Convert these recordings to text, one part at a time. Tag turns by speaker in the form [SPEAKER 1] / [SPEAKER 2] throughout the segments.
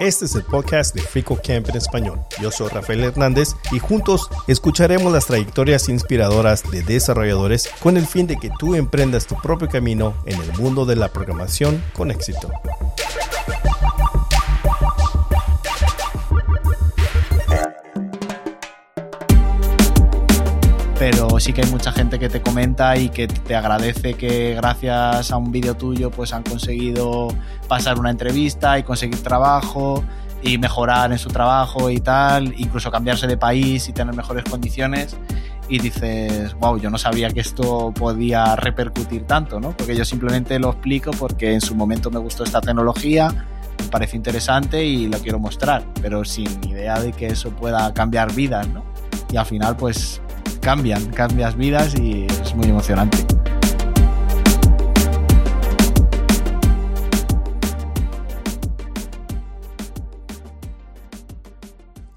[SPEAKER 1] Este es el podcast de Frico Camp en español. Yo soy Rafael Hernández y juntos escucharemos las trayectorias inspiradoras de desarrolladores con el fin de que tú emprendas tu propio camino en el mundo de la programación con éxito.
[SPEAKER 2] Pero sí que hay mucha gente que te comenta y que te agradece que gracias a un vídeo tuyo pues han conseguido pasar una entrevista y conseguir trabajo y mejorar en su trabajo y tal, incluso cambiarse de país y tener mejores condiciones y dices, wow, yo no sabía que esto podía repercutir tanto, ¿no? Porque yo simplemente lo explico porque en su momento me gustó esta tecnología, me parece interesante y lo quiero mostrar, pero sin idea de que eso pueda cambiar vidas, ¿no? Y al final, pues cambian, cambias vidas y es muy emocionante.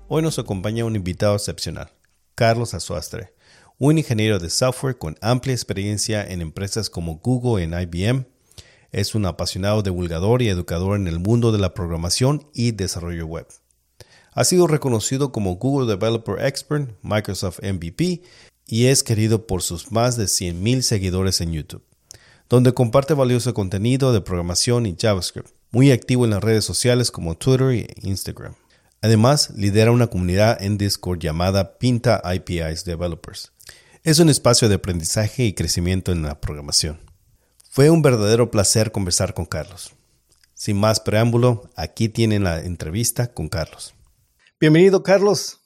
[SPEAKER 1] Hoy nos acompaña un invitado excepcional, Carlos Azuastre, un ingeniero de software con amplia experiencia en empresas como Google y IBM. Es un apasionado divulgador y educador en el mundo de la programación y desarrollo web. Ha sido reconocido como Google Developer Expert, Microsoft MVP y es querido por sus más de 100.000 seguidores en YouTube, donde comparte valioso contenido de programación y JavaScript, muy activo en las redes sociales como Twitter e Instagram. Además, lidera una comunidad en Discord llamada Pinta APIs Developers. Es un espacio de aprendizaje y crecimiento en la programación. Fue un verdadero placer conversar con Carlos. Sin más preámbulo, aquí tienen la entrevista con Carlos. Bienvenido, Carlos.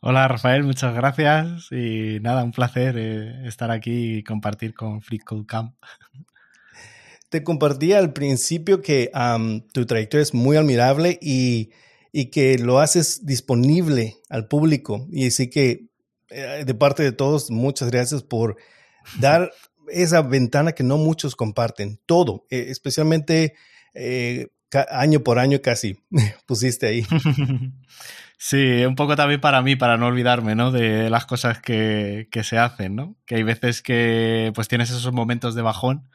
[SPEAKER 2] Hola, Rafael, muchas gracias. Y nada, un placer eh, estar aquí y compartir con Free Code Camp.
[SPEAKER 1] Te compartí al principio que tu trayectoria es muy admirable y, que lo haces disponible al público. Y así que, eh, de parte de todos, muchas gracias por dar esa ventana que no muchos comparten. Todo, eh, especialmente año por año casi pusiste ahí.
[SPEAKER 2] Sí, un poco también para mí, para no olvidarme, ¿no? De las cosas que, se hacen, ¿no? Que hay veces que pues tienes esos momentos de bajón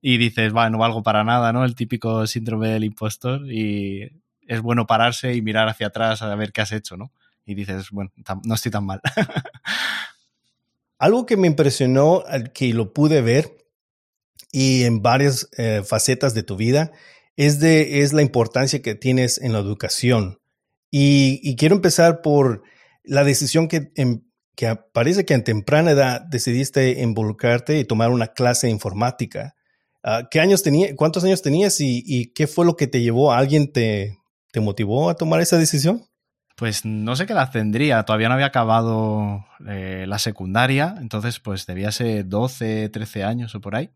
[SPEAKER 2] y dices, va, no valgo para nada, ¿no? El típico síndrome del impostor y es bueno pararse y mirar hacia atrás a ver qué has hecho, ¿no? Y dices, bueno, no estoy tan mal.
[SPEAKER 1] Algo que me impresionó, que lo pude ver y en varias eh, facetas de tu vida, es, de, es la importancia que tienes en la educación. Y, quiero empezar por la decisión que, que parece que en temprana edad decidiste involucrarte y tomar una clase de informática. Ah, ¿Qué años tenía, cuántos años tenías y, qué fue lo que te llevó? ¿Alguien te, te motivó a tomar esa decisión?
[SPEAKER 2] Pues no sé qué edad tendría, todavía no había acabado eh, la secundaria, entonces pues debía ser 12, 13 años o por ahí.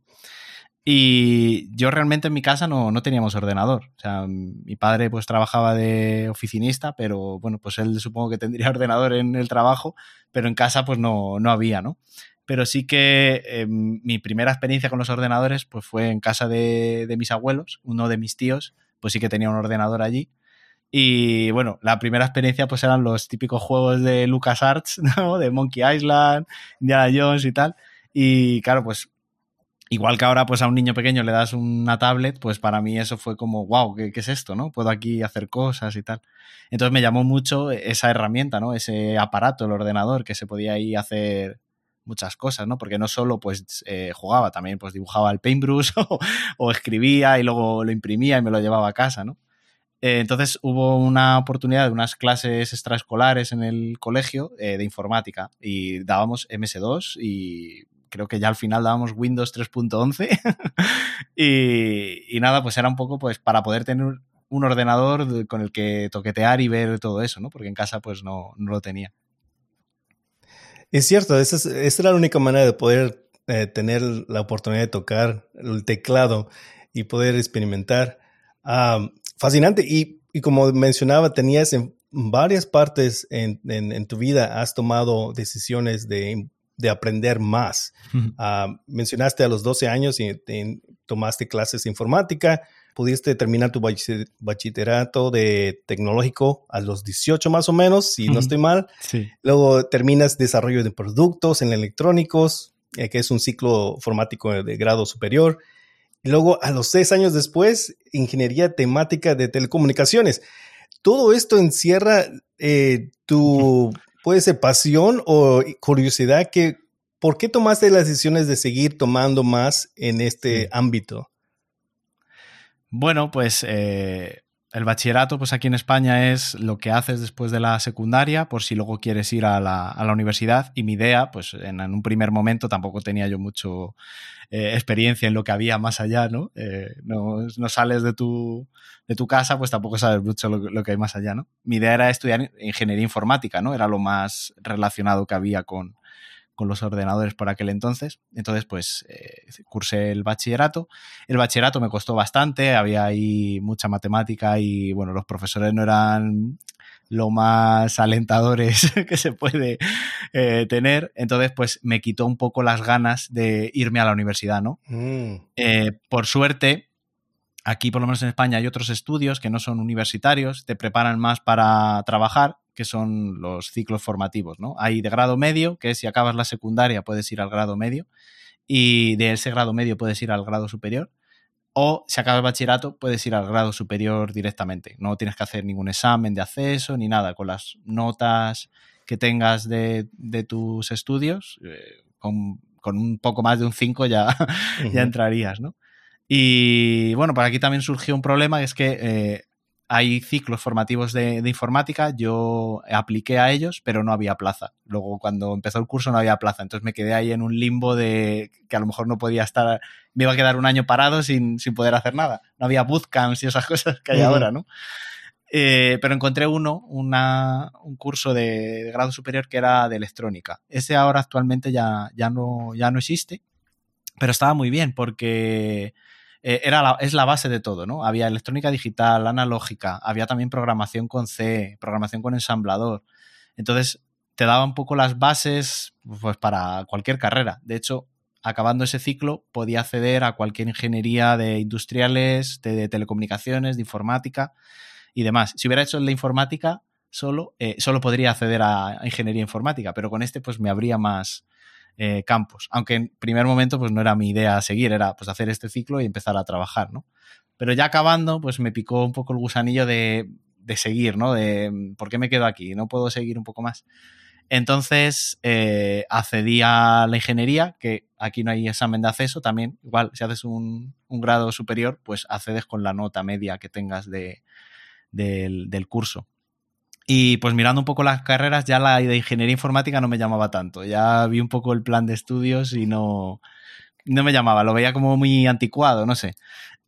[SPEAKER 2] Y yo realmente en mi casa no, no, teníamos ordenador. O sea, mi padre pues trabajaba de oficinista, pero bueno, pues él supongo que tendría ordenador en el trabajo, pero en casa pues no, no había, ¿no? Pero sí que eh, mi primera experiencia con los ordenadores pues fue en casa de, de mis abuelos, uno de mis tíos, pues sí que tenía un ordenador allí. Y bueno, la primera experiencia pues eran los típicos juegos de LucasArts, ¿no? De Monkey Island, Indiana Jones y tal. Y claro, pues Igual que ahora, pues a un niño pequeño le das una tablet, pues para mí eso fue como, wow, ¿qué, es esto? ¿No? Puedo aquí hacer cosas y tal. Entonces me llamó mucho esa herramienta, ¿no? Ese aparato, el ordenador, que se podía ahí hacer muchas cosas, ¿no? Porque no solo pues eh, jugaba, también pues dibujaba el paintbrush o, escribía y luego lo imprimía y me lo llevaba a casa, ¿no? Eh, entonces hubo una oportunidad de unas clases extraescolares en el colegio eh, de informática y dábamos MS2 y creo que ya al final dábamos Windows 3.11 y, nada, pues era un poco pues para poder tener un ordenador con el que toquetear y ver todo eso, ¿no? Porque en casa pues no, lo tenía.
[SPEAKER 1] Es cierto, esa, era la única manera de poder eh, tener la oportunidad de tocar el teclado y poder experimentar. fascinante. Y, como mencionaba, tenías en varias partes en, en, tu vida, has tomado decisiones de de aprender más. Ah, mencionaste a los 12 años y, tomaste clases de informática, pudiste terminar tu bachillerato de tecnológico a los 18 más o menos, si no estoy mal. Luego terminas desarrollo de productos en electrónicos que es un ciclo formático de grado superior. Y luego, a los seis años después, ingeniería temática de telecomunicaciones. Todo esto encierra tu, puede ser pasión o curiosidad que, ¿por qué tomaste las decisiones de seguir tomando más en este ámbito?
[SPEAKER 2] Bueno, pues eh, el bachillerato, pues aquí en España es lo que haces después de la secundaria, por si luego quieres ir a la, universidad. Y mi idea, pues en, un primer momento tampoco tenía yo mucho eh, experiencia en lo que había más allá, ¿no? Eh, no, sales de tu, de tu casa, pues tampoco sabes mucho lo, que hay más allá, ¿no? Mi idea era estudiar ingeniería informática, ¿no? Era lo más relacionado que había con, con los ordenadores por aquel entonces. Entonces, pues eh, cursé el bachillerato. El bachillerato me costó bastante, había ahí mucha matemática y bueno, los profesores no eran lo más alentadores que se puede eh, tener. Entonces, pues me quitó un poco las ganas de irme a la universidad, ¿no? Mm. Eh, por suerte, aquí por lo menos en España hay otros estudios que no son universitarios, te preparan más para trabajar que son los ciclos formativos, ¿no? Hay de grado medio, que es si acabas la secundaria puedes ir al grado medio, y de ese grado medio puedes ir al grado superior, o si acabas bachillerato puedes ir al grado superior directamente. No tienes que hacer ningún examen de acceso ni nada, con las notas que tengas de, tus estudios, eh, con, un poco más de un 5 ya, ya entrarías, ¿no? Y bueno, por aquí también surgió un problema, que es que eh, hay ciclos formativos de, informática, yo apliqué a ellos, pero no había plaza. Luego, cuando empezó el curso, no había plaza. Entonces me quedé ahí en un limbo de que a lo mejor no podía estar, me iba a quedar un año parado sin, sin poder hacer nada. No había bootcamps y esas cosas que hay ahora, ¿no? Eh, pero encontré uno, una, un curso de, grado superior que era de electrónica. Ese ahora actualmente ya, ya, no, ya no existe, pero estaba muy bien porque eh, era es la base de todo, ¿no? Había electrónica digital, analógica, había también programación con C, programación con ensamblador. Entonces, te daba un poco las bases pues, para cualquier carrera. De hecho, acabando ese ciclo, podía acceder a cualquier ingeniería de industriales, de, telecomunicaciones, de informática y demás. Si hubiera hecho la informática solo, eh, solo podría acceder a, ingeniería informática, pero con este pues me habría más, eh, campos. Aunque en primer momento pues no era mi idea seguir, era pues hacer este ciclo y empezar a trabajar, ¿no? Pero ya acabando, pues me picó un poco el gusanillo de, seguir, ¿no? De ¿por qué me quedo aquí? ¿No puedo seguir un poco más? Entonces eh, accedí a la ingeniería, que aquí no hay examen de acceso, también igual si haces un, grado superior, pues accedes con la nota media que tengas de, del curso. Y pues mirando un poco las carreras, ya la de ingeniería informática no me llamaba tanto. Ya vi un poco el plan de estudios y no, no me llamaba, lo veía como muy anticuado, no sé.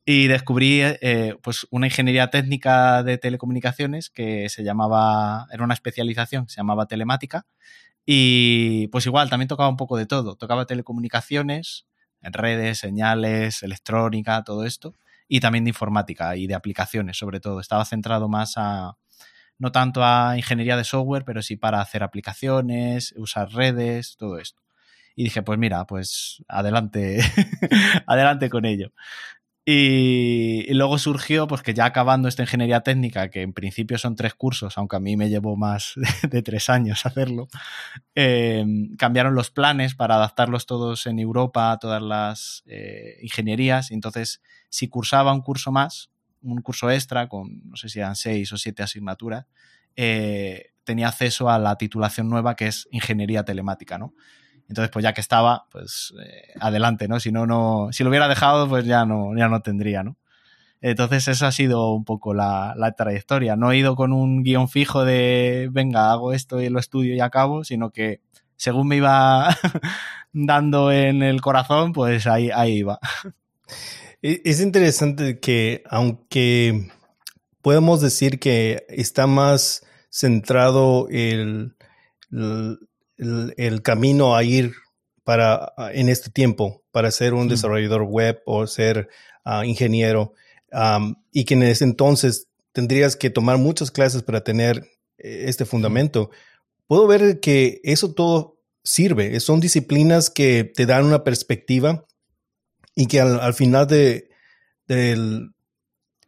[SPEAKER 2] Y descubrí eh, pues una ingeniería técnica de telecomunicaciones que se llamaba, era una especialización, se llamaba telemática. Y pues igual, también tocaba un poco de todo. Tocaba telecomunicaciones, redes, señales, electrónica, todo esto. Y también de informática y de aplicaciones, sobre todo. Estaba centrado más a, no tanto a ingeniería de software, pero sí para hacer aplicaciones, usar redes, todo esto. Y dije, pues mira, pues adelante, adelante con ello. Y, luego surgió, pues que ya acabando esta ingeniería técnica, que en principio son tres cursos, aunque a mí me llevó más de, tres años hacerlo, eh, cambiaron los planes para adaptarlos todos en Europa a todas las eh, ingenierías. Entonces, si cursaba un curso más, un curso extra con, no sé si eran seis o siete asignaturas, eh, tenía acceso a la titulación nueva que es Ingeniería Telemática, ¿no? Entonces, pues ya que estaba, pues eh, adelante, ¿no? Si no, no, si lo hubiera dejado, pues ya no, ya no tendría, ¿no? Entonces, esa ha sido un poco la, la, trayectoria. No he ido con un guion fijo de, venga, hago esto y lo estudio y acabo, sino que según me iba dando en el corazón, pues ahí, ahí iba.
[SPEAKER 1] Es interesante que aunque podemos decir que está más centrado el, el, camino a ir para en este tiempo para ser un desarrollador web o ser ah, ingeniero y que en ese entonces tendrías que tomar muchas clases para tener eh, este fundamento. Puedo ver que eso todo sirve, son disciplinas que te dan una perspectiva y que al, final de,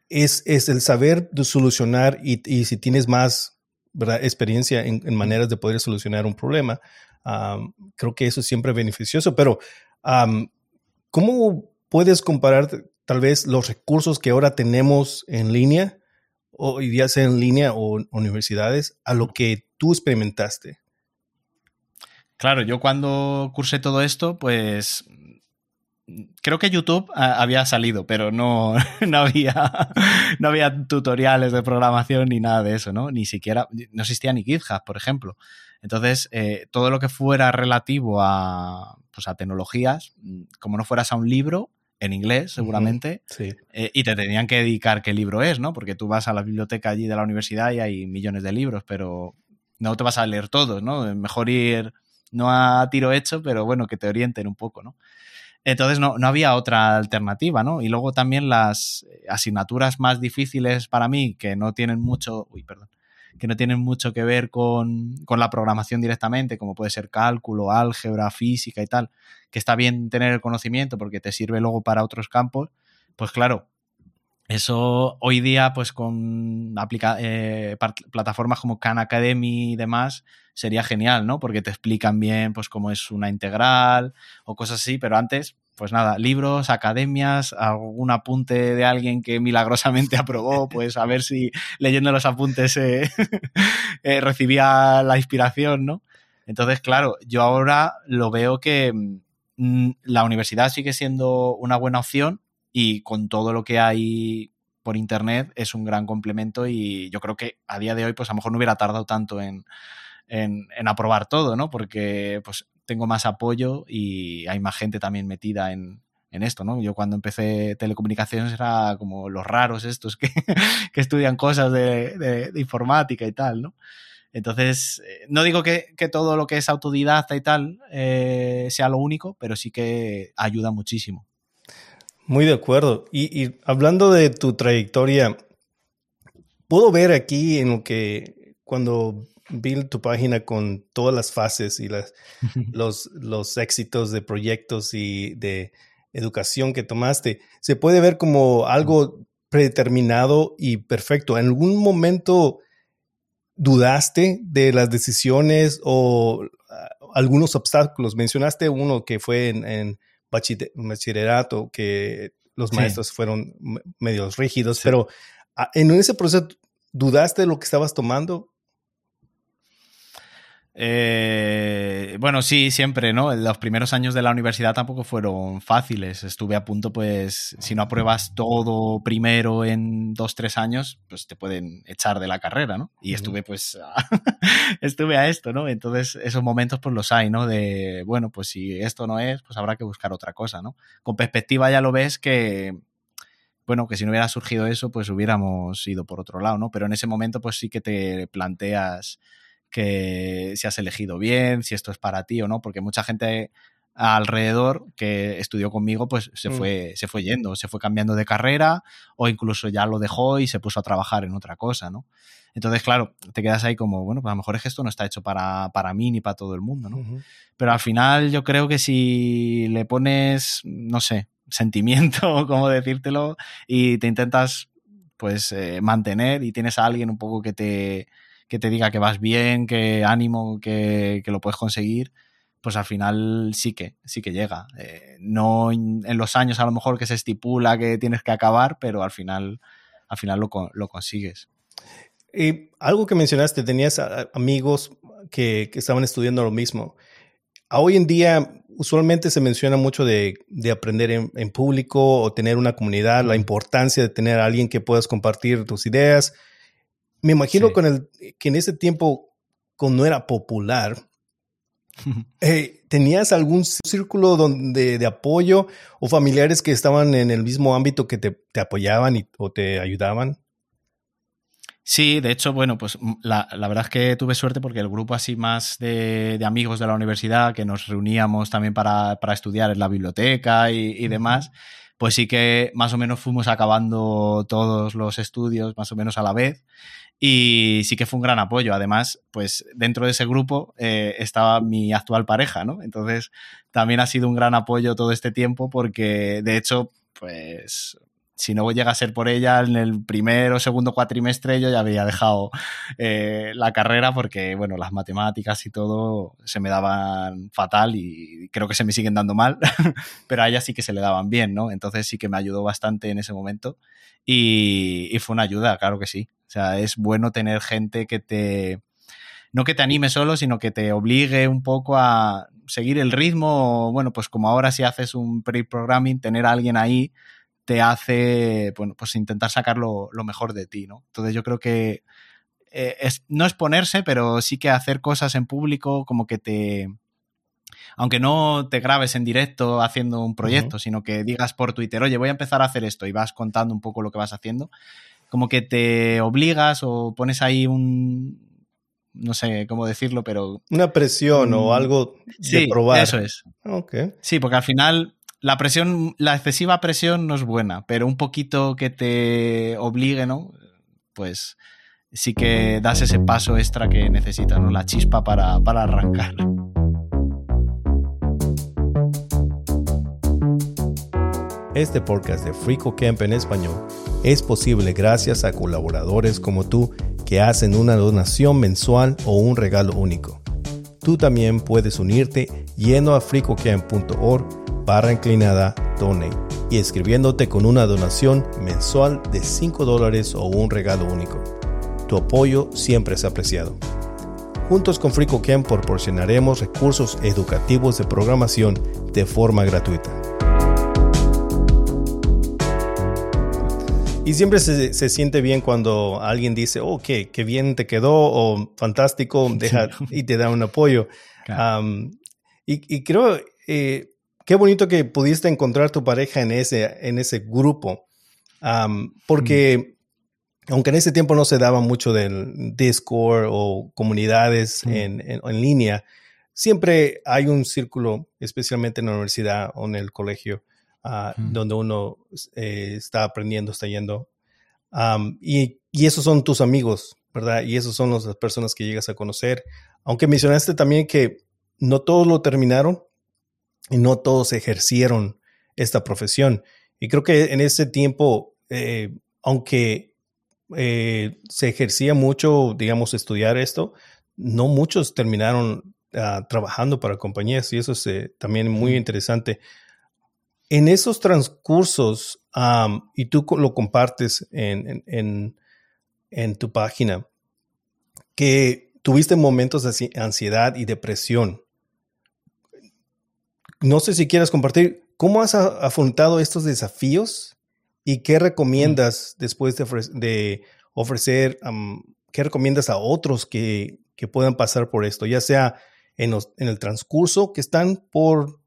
[SPEAKER 1] es, es, el saber solucionar y, si tienes más experiencia en, maneras de poder solucionar un problema, creo que eso es siempre beneficioso, pero ¿cómo puedes comparar tal vez los recursos que ahora tenemos en línea, o ya sea en línea o universidades, a lo que tú experimentaste?
[SPEAKER 2] Claro, yo cuando cursé todo esto, pues creo que YouTube había salido, pero no, no, había, no había tutoriales de programación ni nada de eso, ¿no? Ni siquiera, no existía ni GitHub, por ejemplo. Entonces, eh, todo lo que fuera relativo a, pues a tecnologías, como no fueras a un libro, en inglés seguramente, eh, y te tenían que dedicar qué libro es, ¿no? Porque tú vas a la biblioteca allí de la universidad y hay millones de libros, pero no te vas a leer todos, ¿no? Mejor ir no a tiro hecho, pero bueno, que te orienten un poco, ¿no? Entonces no, había otra alternativa, ¿no? Y luego también las asignaturas más difíciles para mí, que no tienen mucho, uy, perdón, que no tienen mucho que ver con, con, la programación directamente, como puede ser cálculo, álgebra, física y tal, que está bien tener el conocimiento porque te sirve luego para otros campos, pues claro, eso hoy día, pues con eh, plataformas como Khan Academy y demás, sería genial, ¿no? Porque te explican bien, pues, cómo es una integral o cosas así, pero antes, pues nada, libros, academias, algún apunte de alguien que milagrosamente aprobó, pues a ver si leyendo los apuntes eh, eh, recibía la inspiración, ¿no? Entonces, claro, yo ahora lo veo que mm, la universidad sigue siendo una buena opción, y con todo lo que hay por internet es un gran complemento y yo creo que a día de hoy pues a lo mejor no hubiera tardado tanto en, aprobar todo, ¿no? Porque pues tengo más apoyo y hay más gente también metida en, esto, ¿no? Yo cuando empecé telecomunicaciones era como los raros estos que, estudian cosas de, informática y tal, ¿no? Entonces, eh, no digo que, todo lo que es autodidacta y tal eh, sea lo único, pero sí que ayuda muchísimo.
[SPEAKER 1] Muy de acuerdo. Y, hablando de tu trayectoria, puedo ver aquí en lo que cuando vi tu página con todas las fases y las, los, los éxitos de proyectos y de educación que tomaste, se puede ver como algo predeterminado y perfecto. ¿En algún momento dudaste de las decisiones o ah, algunos obstáculos? Mencionaste uno que fue en bachillerato, que los maestros fueron medios rígidos, pero ah, en ese proceso, ¿dudaste de lo que estabas tomando?
[SPEAKER 2] Eh, bueno, sí, siempre, ¿no? Los primeros años de la universidad tampoco fueron fáciles. Estuve a punto, pues, si no apruebas todo primero en dos, tres años, pues te pueden echar de la carrera, ¿no? Y estuve, pues, a, estuve a esto, ¿no? Entonces, esos momentos, pues, los hay, ¿no? De, bueno, pues si esto no es, pues habrá que buscar otra cosa, ¿no? Con perspectiva ya lo ves que, bueno, que si no hubiera surgido eso, pues hubiéramos ido por otro lado, ¿no? Pero en ese momento, pues sí que te planteas que si has elegido bien, si esto es para ti o no, porque mucha gente alrededor que estudió conmigo, pues se mm. fue, se fue yendo, se fue cambiando de carrera o incluso ya lo dejó y se puso a trabajar en otra cosa, ¿no? Entonces, claro, te quedas ahí como, bueno, pues a lo mejor es que esto no está hecho para, para mí ni para todo el mundo, ¿no? Pero al final yo creo que si le pones, no sé, sentimiento, como decírtelo, y te intentas, pues, eh, mantener y tienes a alguien un poco que te, que te diga que vas bien, que ánimo, que, lo puedes conseguir, pues al final sí que, sí que llega. Eh, no en, los años a lo mejor que se estipula que tienes que acabar, pero al final, al final lo, lo consigues.
[SPEAKER 1] Y algo que mencionaste, tenías amigos que, estaban estudiando lo mismo. Hoy en día, usualmente se menciona mucho de, aprender en, en, público o tener una comunidad, la importancia de tener a alguien que puedas compartir tus ideas, me imagino con el, que en ese tiempo, cuando no era popular, eh, ¿tenías algún círculo donde, de apoyo o familiares que estaban en el mismo ámbito que te, apoyaban y, o te ayudaban?
[SPEAKER 2] Sí, de hecho, bueno, pues mm, la, verdad es que tuve suerte porque el grupo así más de, amigos de la universidad que nos reuníamos también para, estudiar en la biblioteca y, demás, pues sí que más o menos fuimos acabando todos los estudios más o menos a la vez y sí que fue un gran apoyo. Además, pues dentro de ese grupo eh, estaba mi actual pareja, ¿no? Entonces, también ha sido un gran apoyo todo este tiempo porque, de hecho, pues si no llega a ser por ella, en el primer o segundo cuatrimestre yo ya había dejado eh, la carrera porque, bueno, las matemáticas y todo se me daban fatal y creo que se me siguen dando mal, pero a ella sí que se le daban bien, ¿no? Entonces sí que me ayudó bastante en ese momento y, y fue una ayuda, claro que sí. O sea, es bueno tener gente que te no que te anime solo, sino que te obligue un poco a seguir el ritmo. Bueno, pues como ahora si haces un pre-programming, tener a alguien ahí te hace, bueno, pues intentar sacar lo, mejor de ti, ¿no? Entonces yo creo que eh, es, no es ponerse, pero sí que hacer cosas en público como que te... Aunque no te grabes en directo haciendo un proyecto, sino que digas por Twitter, oye, voy a empezar a hacer esto y vas contando un poco lo que vas haciendo, como que te obligas o pones ahí un, no sé cómo decirlo, pero...
[SPEAKER 1] Una presión o algo de probar.
[SPEAKER 2] Eso es. Sí, porque al final la presión, la excesiva presión no es buena, pero un poquito que te obligue, ¿no? Pues sí que das ese paso extra que necesitas, ¿no? La chispa para, para arrancar.
[SPEAKER 1] Este podcast de Frico Camp en español es posible gracias a colaboradores como tú que hacen una donación mensual o un regalo único. Tú también puedes unirte yendo a fricocamp.org barra inclinada donate y escribiéndote con una donación mensual de 5 dólares o un regalo único. Tu apoyo siempre es apreciado. Juntos con FricoCamp proporcionaremos recursos educativos de programación de forma gratuita. Y siempre se, siente bien cuando alguien dice, oh, qué, bien te quedó, o fantástico, deja y te da un apoyo. y, creo, eh, qué bonito que pudiste encontrar tu pareja en ese, en ese grupo, porque mm. aunque en ese tiempo no se daba mucho del Discord o comunidades mm. en, en, línea, siempre hay un círculo, especialmente en la universidad o en el colegio, donde uno eh, está aprendiendo, está yendo. y, y, esos son tus amigos, ¿verdad? Y esos son las personas que llegas a conocer. Aunque mencionaste también que no todos lo terminaron y no todos ejercieron esta profesión. Y creo que en ese tiempo, eh, aunque eh, se ejercía mucho, digamos, estudiar esto, no muchos terminaron ah, trabajando para compañías y eso es también muy interesante. En esos transcursos, y tú lo compartes en, tu página, que tuviste momentos de ansiedad y depresión. No sé si quieres compartir cómo has afrontado estos desafíos y qué recomiendas después de, ofrecer, qué recomiendas a otros que, puedan pasar por esto, ya sea en, en el transcurso que están por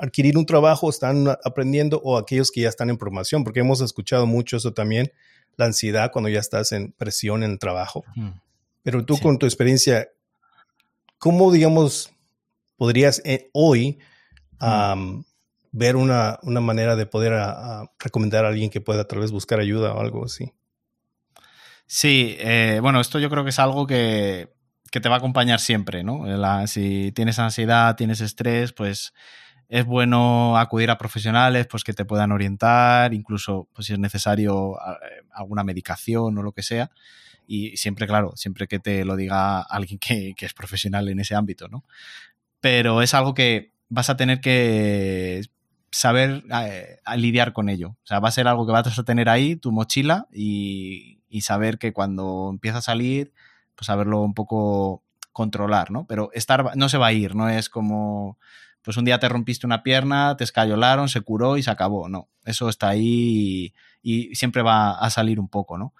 [SPEAKER 1] adquirir un trabajo, están aprendiendo o aquellos que ya están en promoción, porque hemos escuchado mucho eso también, la ansiedad cuando ya estás en presión en el trabajo. Pero tú con tu experiencia, ¿cómo, digamos, podrías eh, hoy ver una, manera de poder recomendar a alguien que pueda tal vez buscar ayuda o algo así?
[SPEAKER 2] Sí, eh, bueno, esto yo creo que es algo que, que te va a acompañar siempre, ¿no? si tienes ansiedad, tienes estrés, pues es bueno acudir a profesionales pues, que te puedan orientar, incluso pues, si es necesario eh, alguna medicación o lo que sea. Y siempre, claro, siempre que te lo diga alguien que, es profesional en ese ámbito, ¿no? Pero es algo que vas a tener que saber eh, lidiar con ello. O sea, va a ser algo que vas a tener ahí, tu mochila, y, y saber que cuando empieza a salir, pues saberlo un poco controlar, ¿no? Pero estar no se va a ir, no es como pues un día te rompiste una pierna, te escayolaron, se curó y se acabó. No, eso está ahí y, siempre va a salir un poco, ¿no?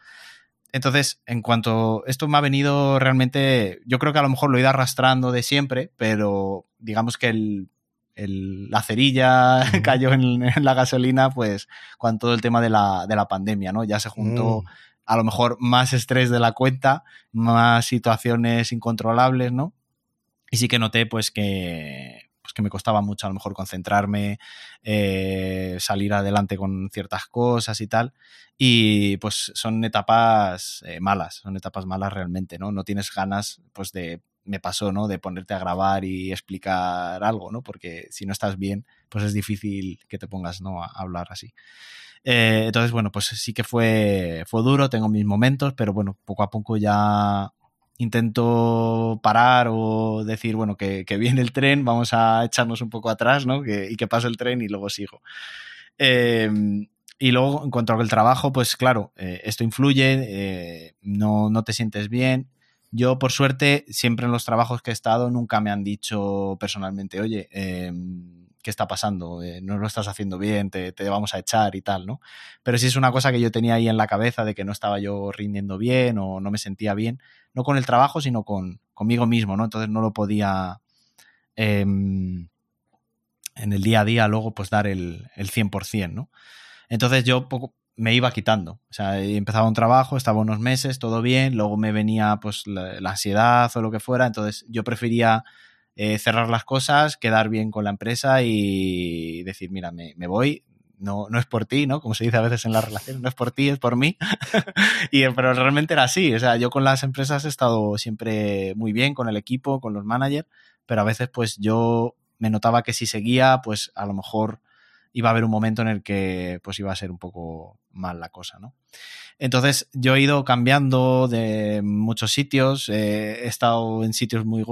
[SPEAKER 2] Entonces, en cuanto esto me ha venido realmente, yo creo que a lo mejor lo he ido arrastrando de siempre, pero digamos que el, la cerilla cayó en, la gasolina, pues con todo el tema de la, de la pandemia, ¿no? Ya se juntó mm. a lo mejor más estrés de la cuenta, más situaciones incontrolables, ¿no? Y sí que noté pues que, pues que me costaba mucho a lo mejor concentrarme, eh, salir adelante con ciertas cosas y tal. Y pues son etapas eh, malas, son etapas malas realmente, ¿no? No tienes ganas pues de me pasó, ¿no? De ponerte a grabar y explicar algo, ¿no? Porque si no estás bien, pues es difícil que te pongas, ¿no? A hablar así. Eh, entonces, bueno, pues sí que fue, fue duro, tengo mis momentos, pero bueno, poco a poco ya intento parar o decir, bueno, que, viene el tren, vamos a echarnos un poco atrás, ¿no? y que pase el tren y luego sigo. Em, y luego, en cuanto al trabajo, pues claro, eh, esto influye, eh, no, no, te sientes bien. Yo, por suerte, siempre en los trabajos que he estado, nunca me han dicho personalmente, oye, eh, qué está pasando, eh, no lo estás haciendo bien, te, vamos a echar y tal, ¿no? Pero sí es una cosa que yo tenía ahí en la cabeza de que no estaba yo rindiendo bien o no me sentía bien, no con el trabajo, sino con, conmigo mismo, ¿no? Entonces no lo podía em, en el día a día luego pues dar el, el 100%, ¿no? Entonces yo poco, me iba quitando. O sea, empezaba un trabajo, estaba unos meses, todo bien, luego me venía pues la ansiedad o lo que fuera, entonces yo prefería eh, cerrar las cosas, quedar bien con la empresa y decir, mira, me, voy, no, no es por ti, ¿no? Como se dice a veces en la relación, no es por ti, es por mí. y, pero realmente era así. O sea, yo con las empresas he estado siempre muy bien, con el equipo, con los managers, pero a veces pues yo me notaba que si seguía, pues a lo mejor iba a haber un momento en el que pues iba a ser un poco mal la cosa, ¿no? Entonces yo he ido cambiando de muchos sitios, eh, he estado en sitios muy,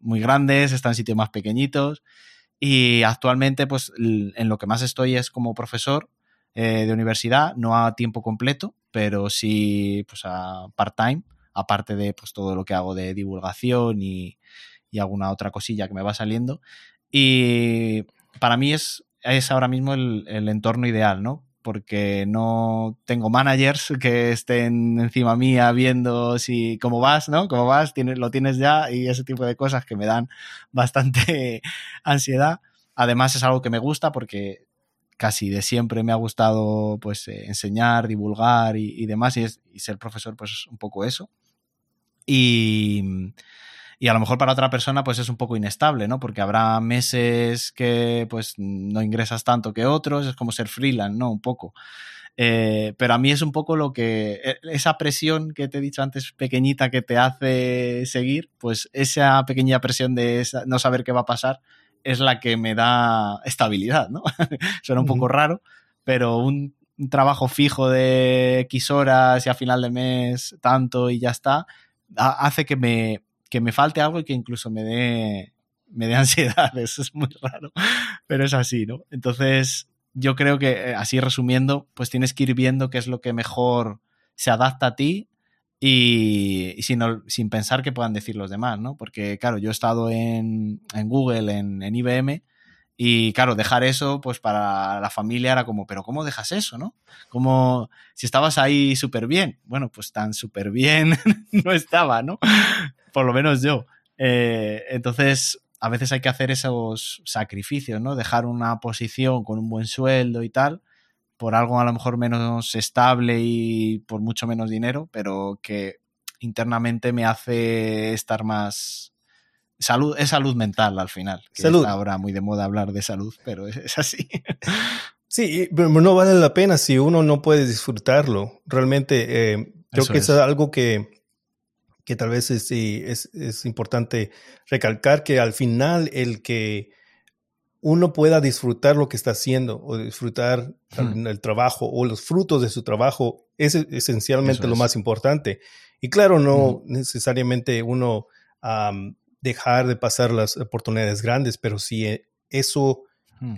[SPEAKER 2] muy grandes, he estado en sitios más pequeñitos y actualmente pues en lo que más estoy es como profesor eh, de universidad, no a tiempo completo, pero sí pues a part-time, aparte de pues todo lo que hago de divulgación y, y alguna otra cosilla que me va saliendo. Y para mí es es ahora mismo el, entorno ideal, ¿no? Porque no tengo managers que estén encima mía viendo si cómo vas, ¿no? Cómo vas, tienes, lo tienes ya y ese tipo de cosas que me dan bastante ansiedad. Además es algo que me gusta porque casi de siempre me ha gustado pues eh, enseñar, divulgar y, demás y, y, ser profesor pues es un poco eso. Y, y a lo mejor para otra persona pues es un poco inestable, ¿no? Porque habrá meses que pues no ingresas tanto que otros, es como ser freelance, ¿no? Un poco. Eh, pero a mí es un poco lo que, e, esa presión que te he dicho antes, pequeñita, que te hace seguir, pues esa pequeña presión de no saber qué va a pasar es la que me da estabilidad, ¿no? Suena un poco raro, pero un, un, trabajo fijo de X horas y a final de mes tanto y ya está, hace que me, que me falte algo y que incluso me dé, me dé ansiedad. Eso es muy raro, pero es así, ¿no? Entonces, yo creo que, eh, así resumiendo, pues tienes que ir viendo qué es lo que mejor se adapta a ti y, sin, sin, pensar que puedan decir los demás, ¿no? Porque, claro, yo he estado en, en Google, en, en, IBM, y claro, dejar eso, pues para la familia era como, pero ¿cómo dejas eso, no? Como si estabas ahí súper bien. Bueno, pues tan súper bien no estaba, ¿no? por lo menos yo. Eh, entonces, a veces hay que hacer esos sacrificios, ¿no? Dejar una posición con un buen sueldo y tal, por algo a lo mejor menos estable y por mucho menos dinero, pero que internamente me hace estar más... Salud, es salud mental al final. Que salud. ahora muy de moda hablar de salud, pero es, así.
[SPEAKER 1] Sí, pero no vale la pena si uno no puede disfrutarlo. Realmente eh, creo que es algo que que tal vez es, es, importante recalcar que al final el que uno pueda disfrutar lo que está haciendo o disfrutar el, trabajo o los frutos de su trabajo es esencialmente lo más importante. Y claro, no necesariamente uno dejar de pasar las oportunidades grandes, pero si eh, eso,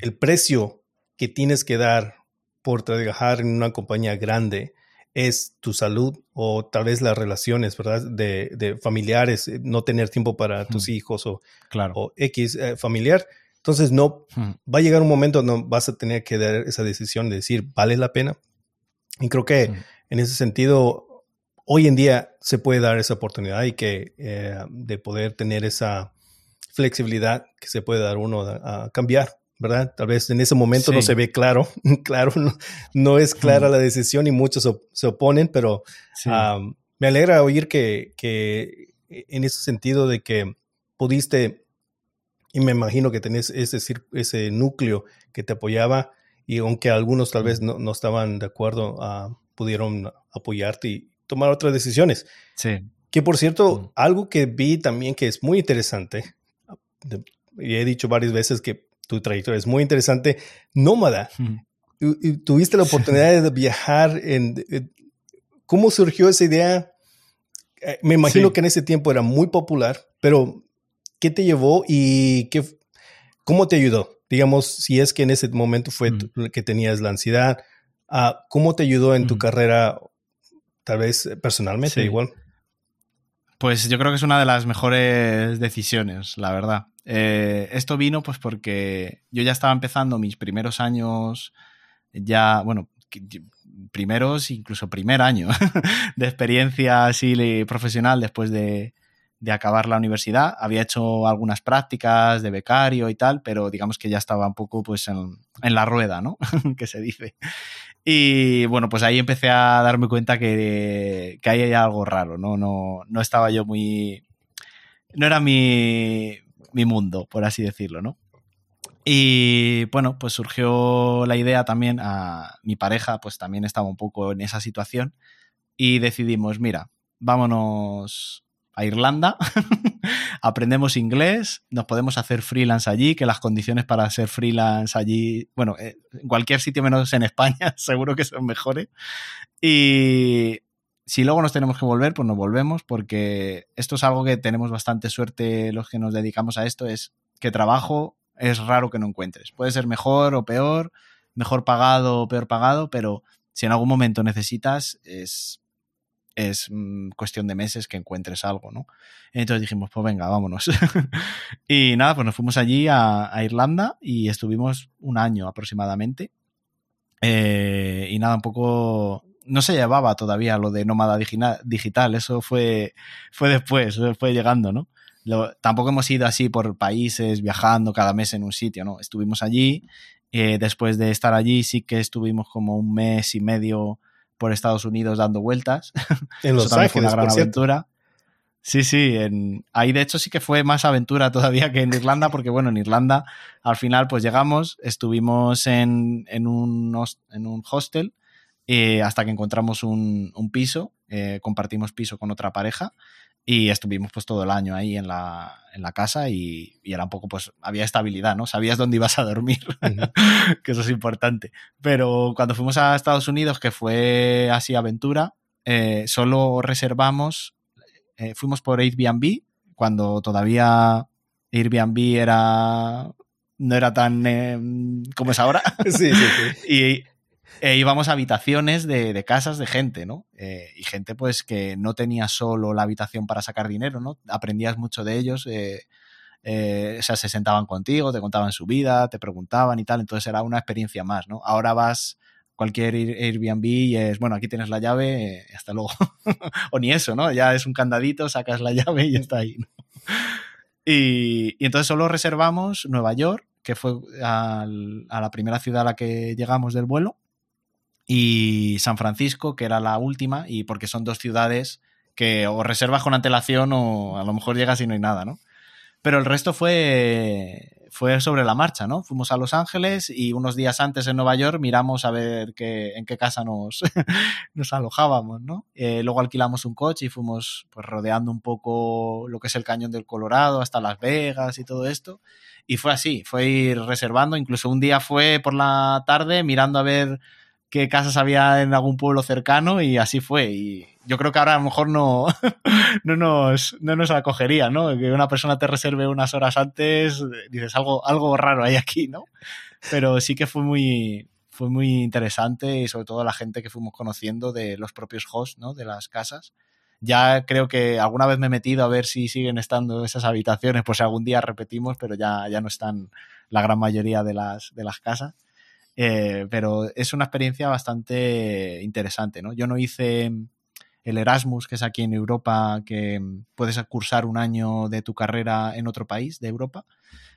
[SPEAKER 1] el precio que tienes que dar por trabajar en una compañía grande, es tu salud o tal vez las relaciones, ¿verdad? De, familiares, eh, no tener tiempo para tus hijos o, claro. o X eh, familiar. Entonces, no, va a llegar un momento donde vas a tener que dar esa decisión de decir, ¿vale la pena? Y creo que en ese sentido, hoy en día se puede dar esa oportunidad y que eh, de poder tener esa flexibilidad que se puede dar uno a cambiar ¿verdad? Tal vez en ese momento no se ve claro, claro, no, es clara la decisión y muchos se oponen, pero me alegra oír que, que, en ese sentido de que pudiste, y me imagino que tenés ese, ese núcleo que te apoyaba, y aunque algunos tal vez no, estaban de acuerdo, pudieron apoyarte y tomar otras decisiones.
[SPEAKER 2] Sí.
[SPEAKER 1] Que por cierto, mm. algo que vi también que es muy interesante, y he dicho varias veces que tu trayectoria es muy interesante, nómada. Y, tuviste la oportunidad de viajar en, ¿Cómo surgió esa idea? Eh, me imagino que en ese tiempo era muy popular, pero ¿qué te llevó y qué, cómo te ayudó? Digamos, si es que en ese momento fue mm. que tenías la ansiedad, ah, ¿cómo te ayudó en tu mm. carrera, tal vez personalmente igual?
[SPEAKER 2] Pues yo creo que es una de las mejores decisiones, la verdad. Eh, esto vino pues porque yo ya estaba empezando mis primeros años, ya, bueno, primeros, incluso primer año de experiencia así profesional después de, de acabar la universidad. Había hecho algunas prácticas de becario y tal, pero digamos que ya estaba un poco pues en, en la rueda, ¿no? que se dice. Y bueno, pues ahí empecé a darme cuenta que, que hay algo raro, ¿no? No, no estaba yo muy... No era mi, mi mundo, por así decirlo, ¿no? Y bueno, pues surgió la idea también, a mi pareja pues también estaba un poco en esa situación y decidimos, mira, vámonos a Irlanda, aprendemos inglés, nos podemos hacer freelance allí, que las condiciones para ser freelance allí, bueno, eh, en cualquier sitio menos en España, seguro que son mejores. Y si luego nos tenemos que volver, pues nos volvemos, porque esto es algo que tenemos bastante suerte los que nos dedicamos a esto, es que trabajo es raro que no encuentres. Puede ser mejor o peor, mejor pagado o peor pagado, pero si en algún momento necesitas, es es mm, cuestión de meses que encuentres algo, ¿no? Entonces dijimos, pues venga, vámonos. y nada, pues nos fuimos allí a, Irlanda y estuvimos un año aproximadamente. Eh, y nada, un poco no se llevaba todavía lo de nómada digital, eso fue, fue después, fue llegando, ¿no? tampoco hemos ido así por países, viajando cada mes en un sitio, ¿no? Estuvimos allí, eh, después de estar allí sí que estuvimos como un mes y medio por Estados Unidos dando vueltas.
[SPEAKER 1] En Los Ángeles, fue una gran aventura.
[SPEAKER 2] Sí, sí, en, ahí de hecho sí que fue más aventura todavía que en Irlanda, porque bueno, en Irlanda al final pues llegamos, estuvimos en, en, un, en un hostel eh, hasta que encontramos un, un piso, eh, compartimos piso con otra pareja y estuvimos pues todo el año ahí en la, en la casa y, y, era un poco pues había estabilidad, ¿no? Sabías dónde ibas a dormir, que eso es importante. Pero cuando fuimos a Estados Unidos, que fue así aventura, eh, solo reservamos, eh, fuimos por Airbnb, cuando todavía Airbnb era no era tan eh, como es ahora.
[SPEAKER 1] sí, sí, sí.
[SPEAKER 2] y e íbamos a habitaciones de, casas de gente, ¿no? Eh, y gente pues que no tenía solo la habitación para sacar dinero, ¿no? Aprendías mucho de ellos, eh, eh, o sea, se sentaban contigo, te contaban su vida, te preguntaban y tal, entonces era una experiencia más, ¿no? Ahora vas cualquier Airbnb y es, bueno, aquí tienes la llave, hasta luego. o ni eso, ¿no? Ya es un candadito, sacas la llave y está ahí, ¿no? y, y entonces solo reservamos Nueva York, que fue a la primera ciudad a la que llegamos del vuelo y San Francisco, que era la última, y porque son dos ciudades que o reservas con antelación o a lo mejor llegas y no hay nada, ¿no? Pero el resto fue, fue sobre la marcha, ¿no? Fuimos a Los Ángeles y unos días antes en Nueva York miramos a ver qué, en qué casa nos, nos alojábamos, ¿no? Eh, luego alquilamos un coche y fuimos pues, rodeando un poco lo que es el cañón del Colorado hasta Las Vegas y todo esto. Y fue así, fue ir reservando. Incluso un día fue por la tarde mirando a ver qué casas había en algún pueblo cercano y así fue. Y yo creo que ahora a lo mejor no, no, nos, no nos acogería, ¿no? Que una persona te reserve unas horas antes, dices algo, algo raro hay aquí, ¿no? Pero sí que fue muy, fue muy interesante y sobre todo la gente que fuimos conociendo de los propios hosts, ¿no? De las casas. Ya creo que alguna vez me he metido a ver si siguen estando esas habitaciones, pues algún día repetimos, pero ya, ya no están la gran mayoría de las, de las casas. Eh, pero es una experiencia bastante interesante, ¿no? Yo no hice el Erasmus, que es aquí en Europa, que puedes cursar un año de tu carrera en otro país de Europa.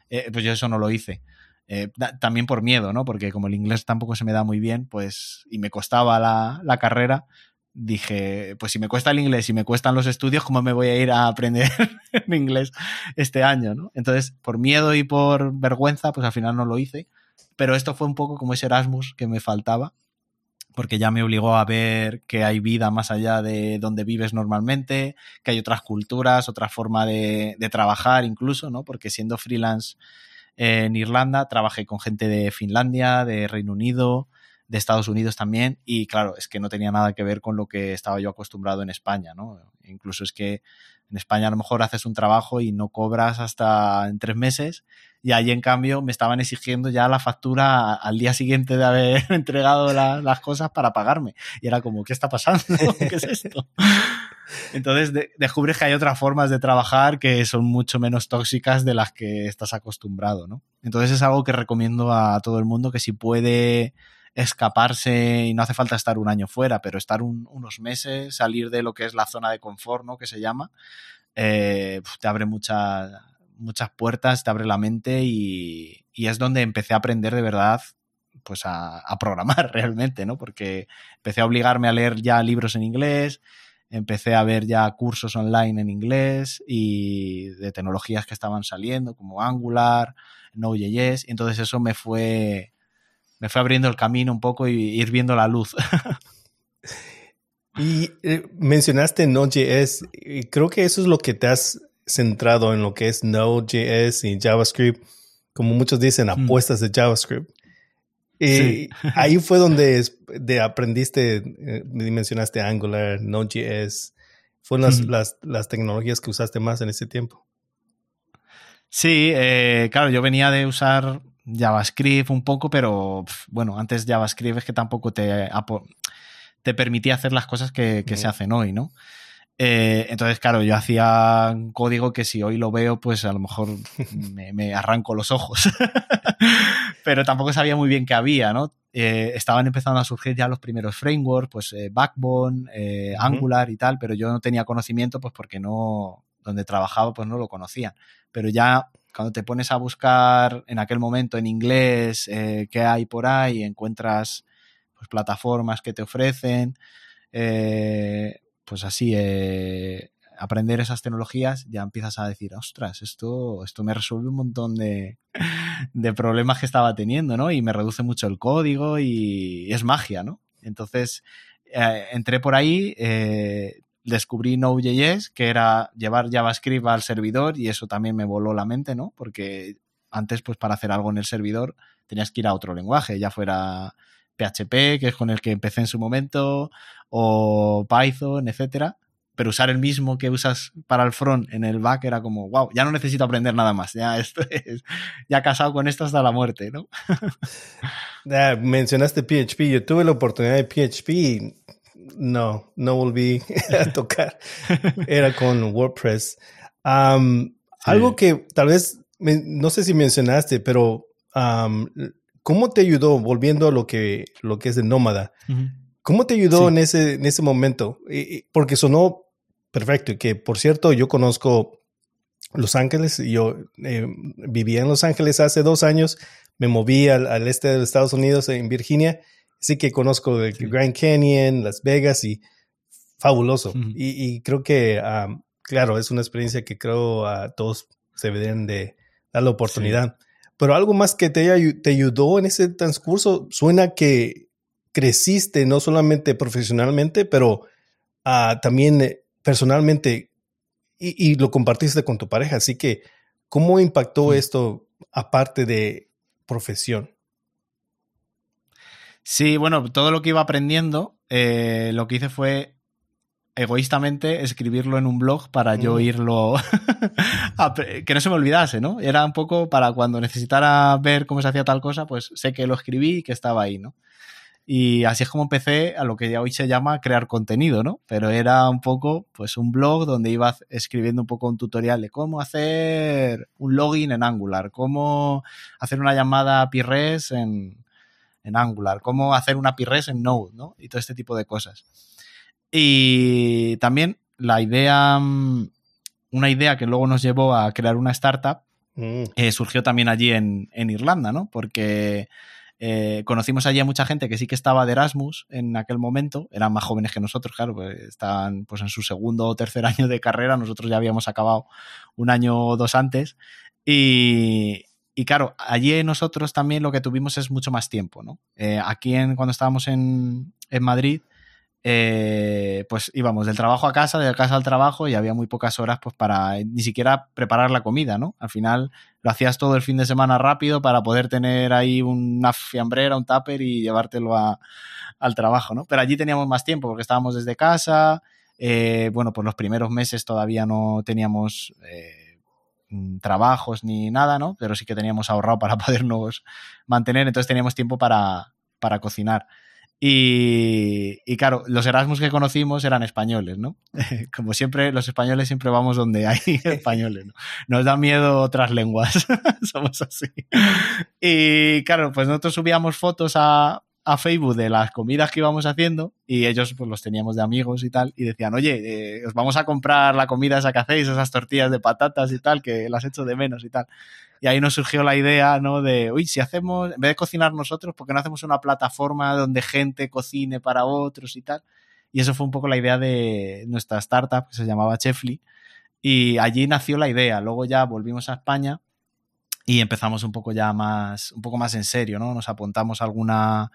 [SPEAKER 2] Eh, pues yo eso no lo hice. Eh, también por miedo, ¿no? Porque como el inglés tampoco se me da muy bien, pues, y me costaba la, la carrera, dije, pues si me cuesta el inglés y me cuestan los estudios, ¿cómo me voy a ir a aprender en inglés este año, ¿no? Entonces, por miedo y por vergüenza, pues al final no lo hice pero esto fue un poco como ese Erasmus que me faltaba, porque ya me obligó a ver que hay vida más allá de donde vives normalmente, que hay otras culturas, otra forma de, trabajar incluso, ¿no? Porque siendo freelance en Irlanda, trabajé con gente de Finlandia, de Reino Unido, de Estados Unidos también, y claro, es que no tenía nada que ver con lo que estaba yo acostumbrado en España, ¿no? Incluso es que en España a lo mejor haces un trabajo y no cobras hasta en tres meses y allí en cambio me estaban exigiendo ya la factura al día siguiente de haber entregado las cosas para pagarme. Y era como, ¿qué está pasando? ¿Qué es esto? Entonces descubres que hay otras formas de trabajar que son mucho menos tóxicas de las que estás acostumbrado, ¿no? Entonces es algo que recomiendo a todo el mundo que si puede escaparse y no hace falta estar un año fuera, pero estar unos meses, salir de lo que es la zona de confort, ¿no? Que se llama, eh, te abre muchas muchas puertas, te abre la mente y, es donde empecé a aprender de verdad pues a, programar realmente, ¿no? Porque empecé a obligarme a leer ya libros en inglés, empecé a ver ya cursos online en inglés y de tecnologías que estaban saliendo como Angular, Node.js, y entonces eso me fue me fue abriendo el camino un poco y ir viendo la luz.
[SPEAKER 1] y eh, mencionaste Node.js, creo que eso es lo que te has centrado en lo que es Node.js y JavaScript, como muchos dicen, apuestas de JavaScript. Y ahí fue donde de aprendiste, eh, mencionaste Angular, Node.js. ¿Fueron las, las, las, tecnologías que usaste más en ese tiempo?
[SPEAKER 2] Sí, eh, claro, yo venía de usar JavaScript un poco, pero bueno, antes JavaScript es que tampoco te, te permitía hacer las cosas que, se hacen hoy, ¿no? Eh, entonces, claro, yo hacía un código que si hoy lo veo, pues a lo mejor me, arranco los ojos. Pero tampoco sabía muy bien qué había, ¿no? Eh, estaban empezando a surgir ya los primeros frameworks, pues eh, Backbone, Angular y tal, pero yo no tenía conocimiento, pues porque no, donde trabajaba, pues no lo conocían. Pero ya cuando te pones a buscar en aquel momento en inglés qué hay por ahí, encuentras pues, plataformas que te ofrecen pues así, eh, aprender esas tecnologías, ya empiezas a decir, ostras, esto, esto me resuelve un montón de, problemas que estaba teniendo, ¿no? Y me reduce mucho el código y es magia, ¿no? Entonces, eh, entré por ahí, eh, descubrí Node.js, que era llevar JavaScript al servidor y eso también me voló la mente, ¿no? Porque antes, pues para hacer algo en el servidor tenías que ir a otro lenguaje, ya fuera PHP, que es con el que empecé en su momento, o Python, etcétera. Pero usar el mismo que usas para el front en el back era como, wow, ya no necesito aprender nada más. Ya esto es, ya casado con esto hasta la muerte, ¿no?
[SPEAKER 1] mencionaste PHP. Yo tuve la oportunidad de PHP y no, no volví a tocar. Era con WordPress. Algo que tal vez, no sé si mencionaste, pero ¿cómo te ayudó, volviendo a lo que, lo que es de nómada? ¿Cómo te ayudó en, ese, en ese momento? Porque sonó perfecto. Que por cierto, yo conozco Los Ángeles. Yo eh, vivía en Los Ángeles hace dos años. Me moví al, este de Estados Unidos, en Virginia. Así que conozco el Grand Canyon, Las Vegas y fabuloso. y, creo que, claro, es una experiencia que creo a todos se deben de dar la oportunidad. Pero algo más que te, te ayudó en ese transcurso, suena que creciste no solamente profesionalmente, pero ah, también eh, personalmente y, lo compartiste con tu pareja. Así que, ¿cómo impactó esto aparte de profesión?
[SPEAKER 2] Sí, bueno, todo lo que iba aprendiendo, eh, lo que hice fue egoístamente escribirlo en un blog para yo mm. irlo que no se me olvidase, ¿no? Era un poco para cuando necesitara ver cómo se hacía tal cosa, pues sé que lo escribí y que estaba ahí, ¿no? Y así es como empecé a lo que ya hoy se llama crear contenido, ¿no? Pero era un poco, pues, un blog donde iba escribiendo un poco un tutorial de cómo hacer un login en Angular, cómo hacer una llamada API REST en, en Angular, cómo hacer una API REST en Node, ¿no? Y todo este tipo de cosas. Y también la idea, mm, una idea que luego nos llevó a crear una startup, mm. eh, surgió también allí en, en Irlanda, ¿no? Porque eh, conocimos allí a mucha gente que sí que estaba de Erasmus en aquel momento, eran más jóvenes que nosotros, claro, pues estaban pues en su segundo o tercer año de carrera, nosotros ya habíamos acabado un año o dos antes, y, y claro, allí nosotros también lo que tuvimos es mucho más tiempo, ¿no? Eh, aquí en, cuando estábamos en, en Madrid, eh, pues íbamos del trabajo a casa, de casa al trabajo y había muy pocas horas pues para ni siquiera preparar la comida, ¿no? Al final lo hacías todo el fin de semana rápido para poder tener ahí una fiambrera, un tupper y llevártelo al trabajo, ¿no? Pero allí teníamos más tiempo porque estábamos desde casa, eh, bueno, pues los primeros meses todavía no teníamos... Eh, trabajos ni nada, ¿no? Pero sí que teníamos ahorrado para podernos mantener, entonces teníamos tiempo para, para cocinar. Y, claro, los Erasmus que conocimos eran españoles, ¿no? Como siempre, los españoles siempre vamos donde hay españoles, ¿no? Nos da miedo otras lenguas, somos así. Y claro, pues nosotros subíamos fotos a, a, Facebook de las comidas que íbamos haciendo y ellos pues los teníamos de amigos y tal y decían, oye, eh, os vamos a comprar la comida esa que hacéis, esas tortillas de patatas y tal, que las hecho de menos y tal. Y ahí nos surgió la idea, ¿no? De, uy, si hacemos, en vez de cocinar nosotros, ¿por qué no hacemos una plataforma donde gente cocine para otros y tal? Y eso fue un poco la idea de nuestra startup que se llamaba Chefly. Y allí nació la idea. Luego ya volvimos a España y empezamos un poco ya más, un poco más en serio, ¿no? Nos apuntamos a alguna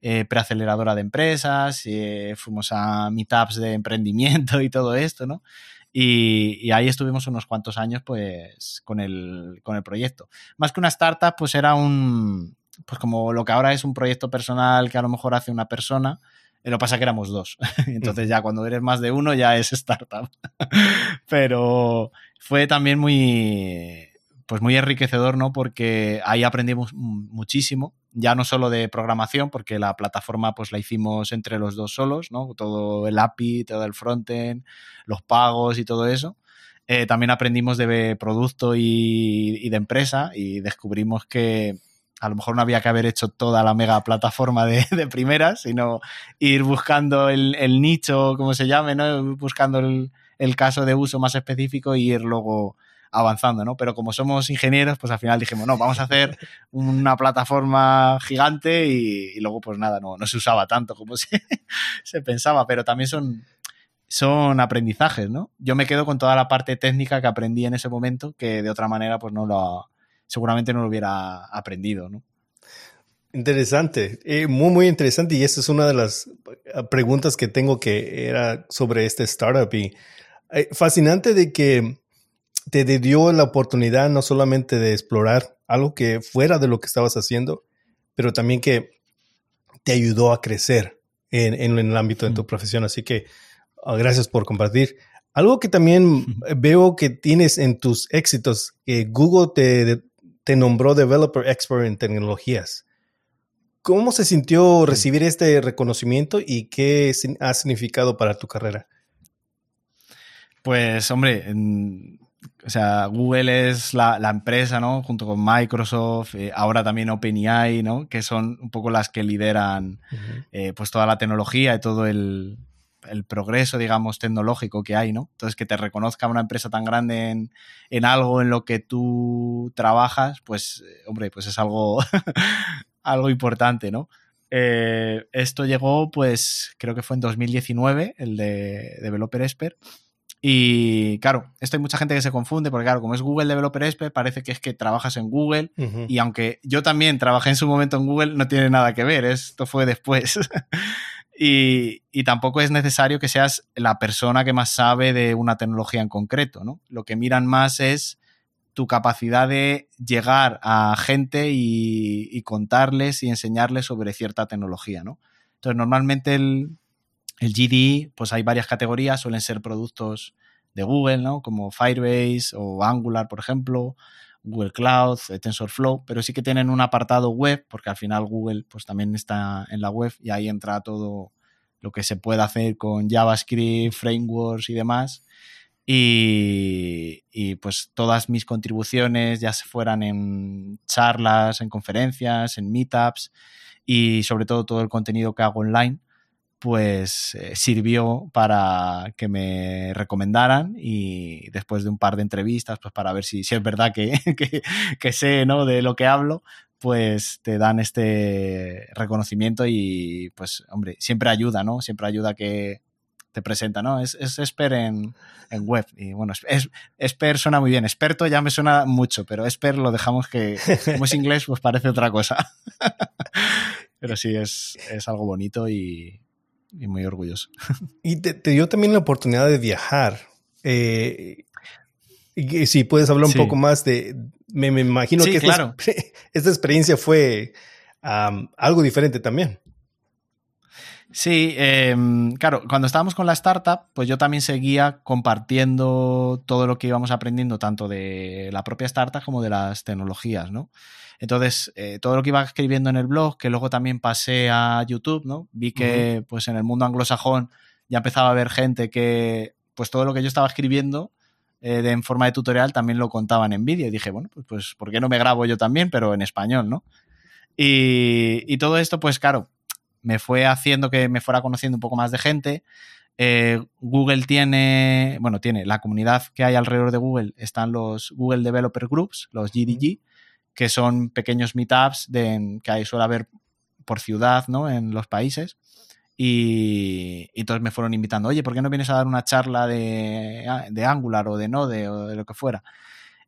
[SPEAKER 2] eh, preaceleradora de empresas, eh, fuimos a meetups de emprendimiento y todo esto, ¿no? Y, ahí estuvimos unos cuantos años pues con el, con el proyecto. Más que una startup, pues era un, pues como lo que ahora es un proyecto personal que a lo mejor hace una persona, eh, lo pasa que éramos dos. Entonces ya cuando eres más de uno ya es startup. Pero fue también muy, pues muy enriquecedor, ¿no? Porque ahí aprendimos muchísimo, ya no solo de programación, porque la plataforma pues la hicimos entre los dos solos, ¿no? Todo el API, todo el frontend, los pagos y todo eso. Eh, también aprendimos de producto y, de empresa y descubrimos que a lo mejor no había que haber hecho toda la mega plataforma de, de primeras, sino ir buscando el, el, nicho, como se llame, ¿no? Buscando el, el caso de uso más específico y ir luego avanzando, ¿no? Pero como somos ingenieros, pues al final dijimos, no, vamos a hacer una plataforma gigante y, luego pues nada, no, se usaba tanto como se, se pensaba, pero también son, son aprendizajes, ¿no? Yo me quedo con toda la parte técnica que aprendí en ese momento, que de otra manera pues no lo, seguramente no lo hubiera aprendido, ¿no?
[SPEAKER 1] Interesante, eh, muy, muy interesante. Y esa es una de las preguntas que tengo que era sobre este startup. Y eh, fascinante de que te dio la oportunidad no solamente de explorar algo que fuera de lo que estabas haciendo, pero también que te ayudó a crecer en, el ámbito de tu profesión. Así que ah, gracias por compartir. Algo que también veo que tienes en tus éxitos, que Google te, te nombró Developer Expert en tecnologías. ¿Cómo se sintió recibir este reconocimiento y qué ha significado para tu carrera?
[SPEAKER 2] Pues, hombre, o sea, Google es la, empresa, ¿no? Junto con Microsoft, eh, ahora también OpenAI, ¿no? Que son un poco las que lideran eh, pues toda la tecnología y todo el, progreso, digamos, tecnológico que hay, ¿no? Entonces, que te reconozca una empresa tan grande en, algo en lo que tú trabajas, pues, eh, hombre, pues es algo, algo importante, ¿no? esto llegó, pues, creo que fue en 2019, el de Developer Expert y claro, esto hay mucha gente que se confunde porque claro, como es Google Developer Expert, parece que es que trabajas en Google y aunque yo también trabajé en su momento en Google, no tiene nada que ver, esto fue después. y, y, tampoco es necesario que seas la persona que más sabe de una tecnología en concreto, ¿no? Lo que miran más es tu capacidad de llegar a gente y, y contarles y enseñarles sobre cierta tecnología, ¿no? Entonces, normalmente el, el GDE, pues hay varias categorías, suelen ser productos de Google, ¿no? Como Firebase o Angular, por ejemplo, Google Cloud, eh, TensorFlow, pero sí que tienen un apartado web, porque al final Google pues también está en la web y ahí entra todo lo que se puede hacer con JavaScript, frameworks y demás. Y, y, pues todas mis contribuciones, ya se fueran en charlas, en conferencias, en meetups y sobre todo todo el contenido que hago online, pues eh, sirvió para que me recomendaran y después de un par de entrevistas, pues para ver si, si es verdad que, que, sé ¿no? de lo que hablo, pues te dan este reconocimiento y pues hombre, siempre ayuda, ¿no? Siempre ayuda que te presenta, ¿no? Es, es Esper en, web. Y bueno, es, Esper suena muy bien. Experto ya me suena mucho, pero Esper lo dejamos que, como es inglés, pues parece otra cosa. pero sí, es, algo bonito y, muy orgulloso.
[SPEAKER 1] Y te, dio también la oportunidad de viajar. Eh, y si puedes hablar un poco más de, me, imagino que esta, esta, experiencia fue algo diferente también.
[SPEAKER 2] Sí, em, claro, cuando estábamos con la startup, pues yo también seguía compartiendo todo lo que íbamos aprendiendo, tanto de la propia startup como de las tecnologías, ¿no? Entonces, eh, todo lo que iba escribiendo en el blog, que luego también pasé a YouTube, ¿no? Vi que, pues en el mundo anglosajón ya empezaba a haber gente que, pues todo lo que yo estaba escribiendo eh, de, en forma de tutorial también lo contaban en vídeo. Y dije, bueno, pues, pues, ¿por qué no me grabo yo también, pero en español, ¿no? Y, y todo esto, pues claro, me fue haciendo que me fuera conociendo un poco más de gente. Eh, Google tiene, bueno, tiene la comunidad que hay alrededor de Google, están los Google Developer Groups, los GDG, que son pequeños meetups de, que hay, suele haber por ciudad, ¿no? En los países. Y, y, entonces me fueron invitando, oye, ¿por qué no vienes a dar una charla de, de Angular o de Node o de lo que fuera?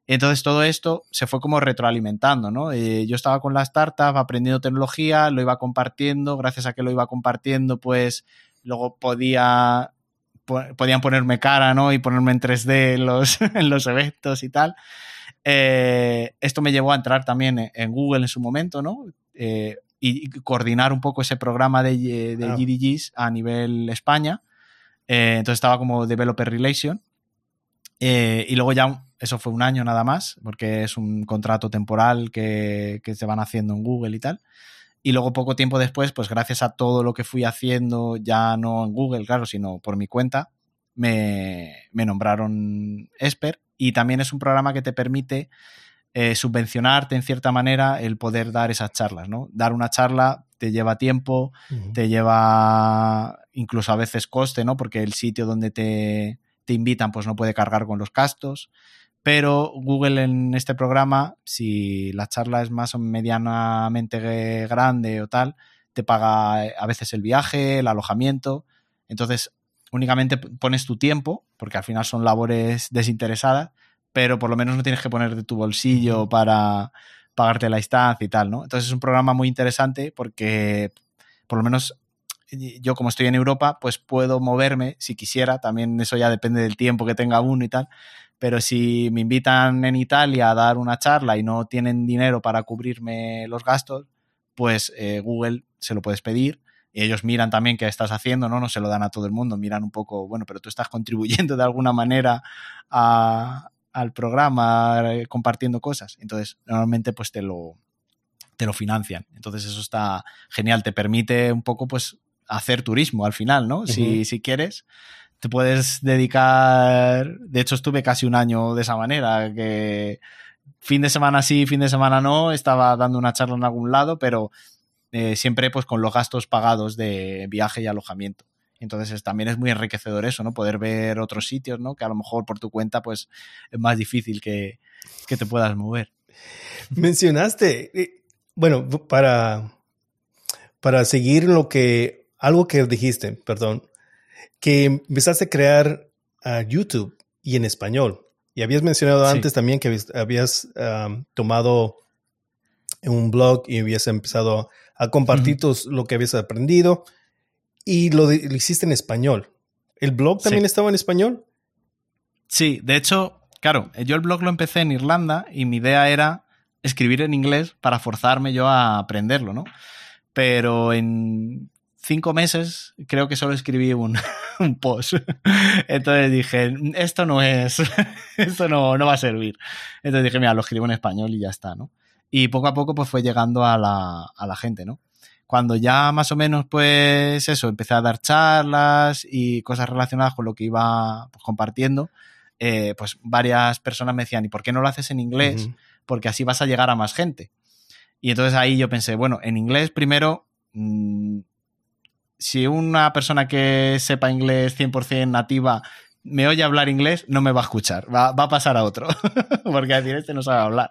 [SPEAKER 2] Entonces todo esto se fue como retroalimentando, ¿no? Eh, yo estaba con la startup aprendiendo tecnología, lo iba compartiendo, gracias a que lo iba compartiendo, pues luego podía podían ponerme cara, ¿no? Y ponerme en 3D en los, en los eventos y tal. Eh, esto me llevó a entrar también en Google en su momento, ¿no? Eh, y, coordinar un poco ese programa de, de GDGs a nivel España. entonces estaba como Developer Relation. Y luego ya eso fue un año nada más, porque es un contrato temporal que, se van haciendo en Google y tal. Y luego poco tiempo después, pues gracias a todo lo que fui haciendo, ya no en Google, claro, sino por mi cuenta, me, nombraron Esper. Y también es un programa que te permite eh, subvencionarte en cierta manera el poder dar esas charlas, ¿no? Dar una charla te lleva tiempo, te lleva incluso a veces coste, ¿no? Porque el sitio donde te, te invitan pues no puede cargar con los gastos pero Google en este programa, si la charla es más o medianamente grande o tal, te paga eh, a veces el viaje, el alojamiento. Entonces, únicamente pones tu tiempo, porque al final son labores desinteresadas, pero por lo menos no tienes que poner de tu bolsillo para pagarte la instancia y tal, ¿no? Entonces es un programa muy interesante porque por lo menos yo como estoy en Europa, pues puedo moverme si quisiera, también eso ya depende del tiempo que tenga uno y tal, pero si me invitan en Italia a dar una charla y no tienen dinero para cubrirme los gastos, pues eh, Google se lo puedes pedir. Y ellos miran también qué estás haciendo, ¿no? No se lo dan a todo el mundo, miran un poco, bueno, pero tú estás contribuyendo de alguna manera al programa, eh, compartiendo cosas. Entonces, normalmente pues te lo, te lo financian. Entonces eso está genial, te permite un poco pues hacer turismo al final, ¿no? si, si quieres, te puedes dedicar. De hecho, estuve casi un año de esa manera, que fin de semana sí, fin de semana no, estaba dando una charla en algún lado, pero eh, siempre pues con los gastos pagados de viaje y alojamiento. Entonces también es muy enriquecedor eso, ¿no? Poder ver otros sitios, ¿no? Que a lo mejor por tu cuenta pues es más difícil que, que te puedas mover.
[SPEAKER 1] Mencionaste, eh, bueno, para, para seguir lo que, algo que dijiste, perdón, que empezaste a crear a YouTube y en español. Y habías mencionado antes también que habías, tomado un blog y habías empezado a compartir lo que habías aprendido y lo, hiciste en español. ¿El blog también estaba en español?
[SPEAKER 2] Sí, de hecho, claro, yo el blog lo empecé en Irlanda y mi idea era escribir en inglés para forzarme yo a aprenderlo, ¿no? Pero en cinco meses creo que solo escribí un, post. Entonces dije, esto no es, esto no, no, va a servir. Entonces dije, mira, lo escribo en español y ya está, ¿no? Y poco a poco pues fue llegando a la, a la gente, ¿no? Cuando ya más o menos pues eso, empecé a dar charlas y cosas relacionadas con lo que iba pues, compartiendo, eh, pues varias personas me decían, ¿y por qué no lo haces en inglés? Porque así vas a llegar a más gente. Y entonces ahí yo pensé, bueno, en inglés primero mm, si una persona que sepa inglés 100% nativa me oye hablar inglés, no me va a escuchar, va, a pasar a otro, porque a decir, este no sabe hablar.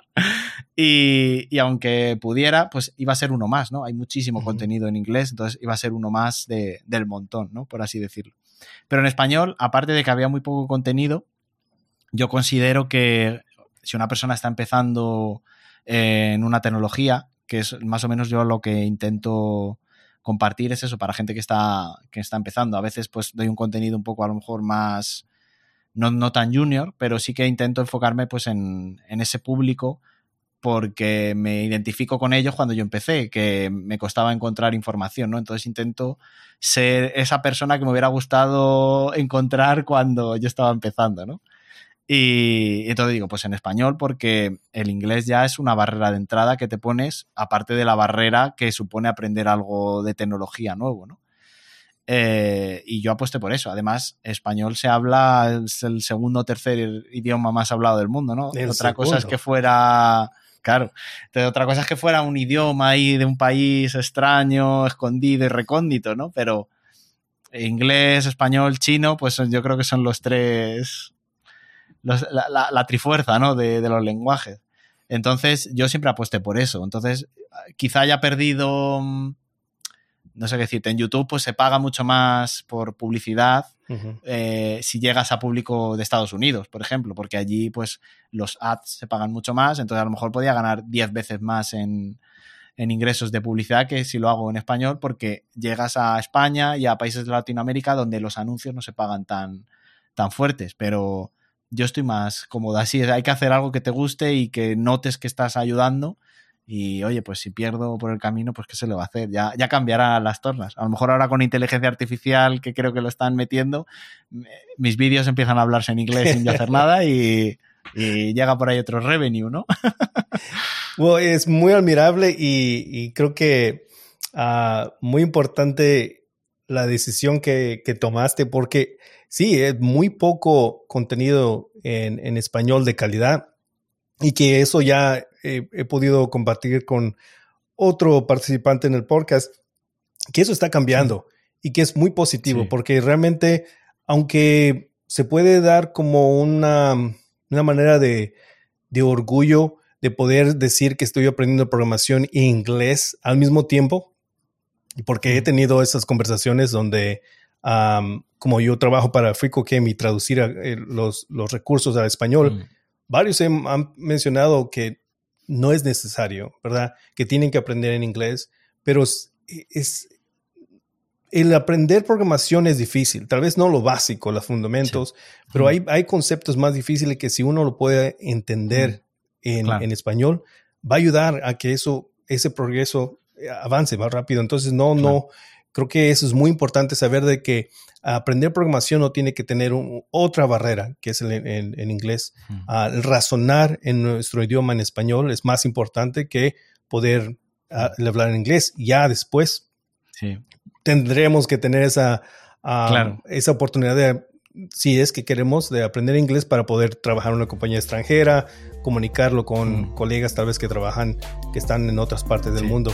[SPEAKER 2] Y, aunque pudiera, pues iba a ser uno más, ¿no? Hay muchísimo contenido en inglés, entonces iba a ser uno más del montón, ¿no? Por así decirlo. Pero en español, aparte de que había muy poco contenido, yo considero que si una persona está empezando en una tecnología, que es más o menos yo lo que intento compartir es eso para gente que está, que está empezando. A veces pues doy un contenido un poco a lo mejor más, no, no tan junior, pero sí que intento enfocarme pues en, en, ese público porque me identifico con ellos cuando yo empecé, que me costaba encontrar información, ¿no? Entonces intento ser esa persona que me hubiera gustado encontrar cuando yo estaba empezando, ¿no? Y, entonces digo, pues en español, porque el inglés ya es una barrera de entrada que te pones, aparte de la barrera que supone aprender algo de tecnología nuevo, ¿no? Eh, y yo apuesté por eso. Además, español se habla, es el segundo o tercer idioma más hablado del mundo, ¿no? otra cosa es que fuera. Claro. otra cosa es que fuera un idioma ahí de un país extraño, escondido y recóndito, ¿no? Pero inglés, español, chino, pues yo creo que son los tres la, trifuerza ¿no? de, los lenguajes. Entonces, yo siempre apuesté por eso. Entonces, quizá haya perdido, mm, no sé qué decirte, en YouTube pues se paga mucho más por publicidad eh, si llegas a público de Estados Unidos, por ejemplo, porque allí pues los ads se pagan mucho más, entonces a lo mejor podía ganar 10 veces más en, en ingresos de publicidad que si lo hago en español, porque llegas a España y a países de Latinoamérica donde los anuncios no se pagan tan, tan fuertes, pero yo estoy más cómoda. Así hay que hacer algo que te guste y que notes que estás ayudando. Y oye, pues si pierdo por el camino, pues qué se le va a hacer. Ya, ya cambiará las tornas. A lo mejor ahora con inteligencia artificial, que creo que lo están metiendo, mis vídeos empiezan a hablarse en inglés sin yo hacer nada y, llega por ahí otro revenue, ¿no?
[SPEAKER 1] bueno, es muy admirable y, creo que uh, muy importante la decisión que, que tomaste porque sí, es muy poco contenido en, español de calidad y que eso ya he podido compartir con otro participante en el podcast, que eso está cambiando y que es muy positivo porque realmente, aunque se puede dar como una, una manera de, de orgullo de poder decir que estoy aprendiendo programación en inglés al mismo tiempo, porque he tenido esas conversaciones donde como yo trabajo para FreeCodeCamp y traducir eh, los, los, recursos al español, mm. varios han mencionado que no es necesario, ¿verdad? Que tienen que aprender en inglés, pero es, el aprender programación es difícil, tal vez no lo básico, los fundamentos, pero hay, hay conceptos más difíciles que si uno lo puede entender en, en, español, va a ayudar a que eso, ese progreso eh, avance más rápido. Entonces, no, no, Creo que eso es muy importante saber de que aprender programación no tiene que tener otra barrera, que es el, en, inglés. Ah, el razonar en nuestro idioma en español es más importante que poder ah, hablar en inglés. Ya después tendremos que tener esa, ah, esa oportunidad de, si es que queremos, de aprender inglés para poder trabajar en una compañía extranjera, comunicarlo con colegas tal vez que trabajan, que están en otras partes del mundo.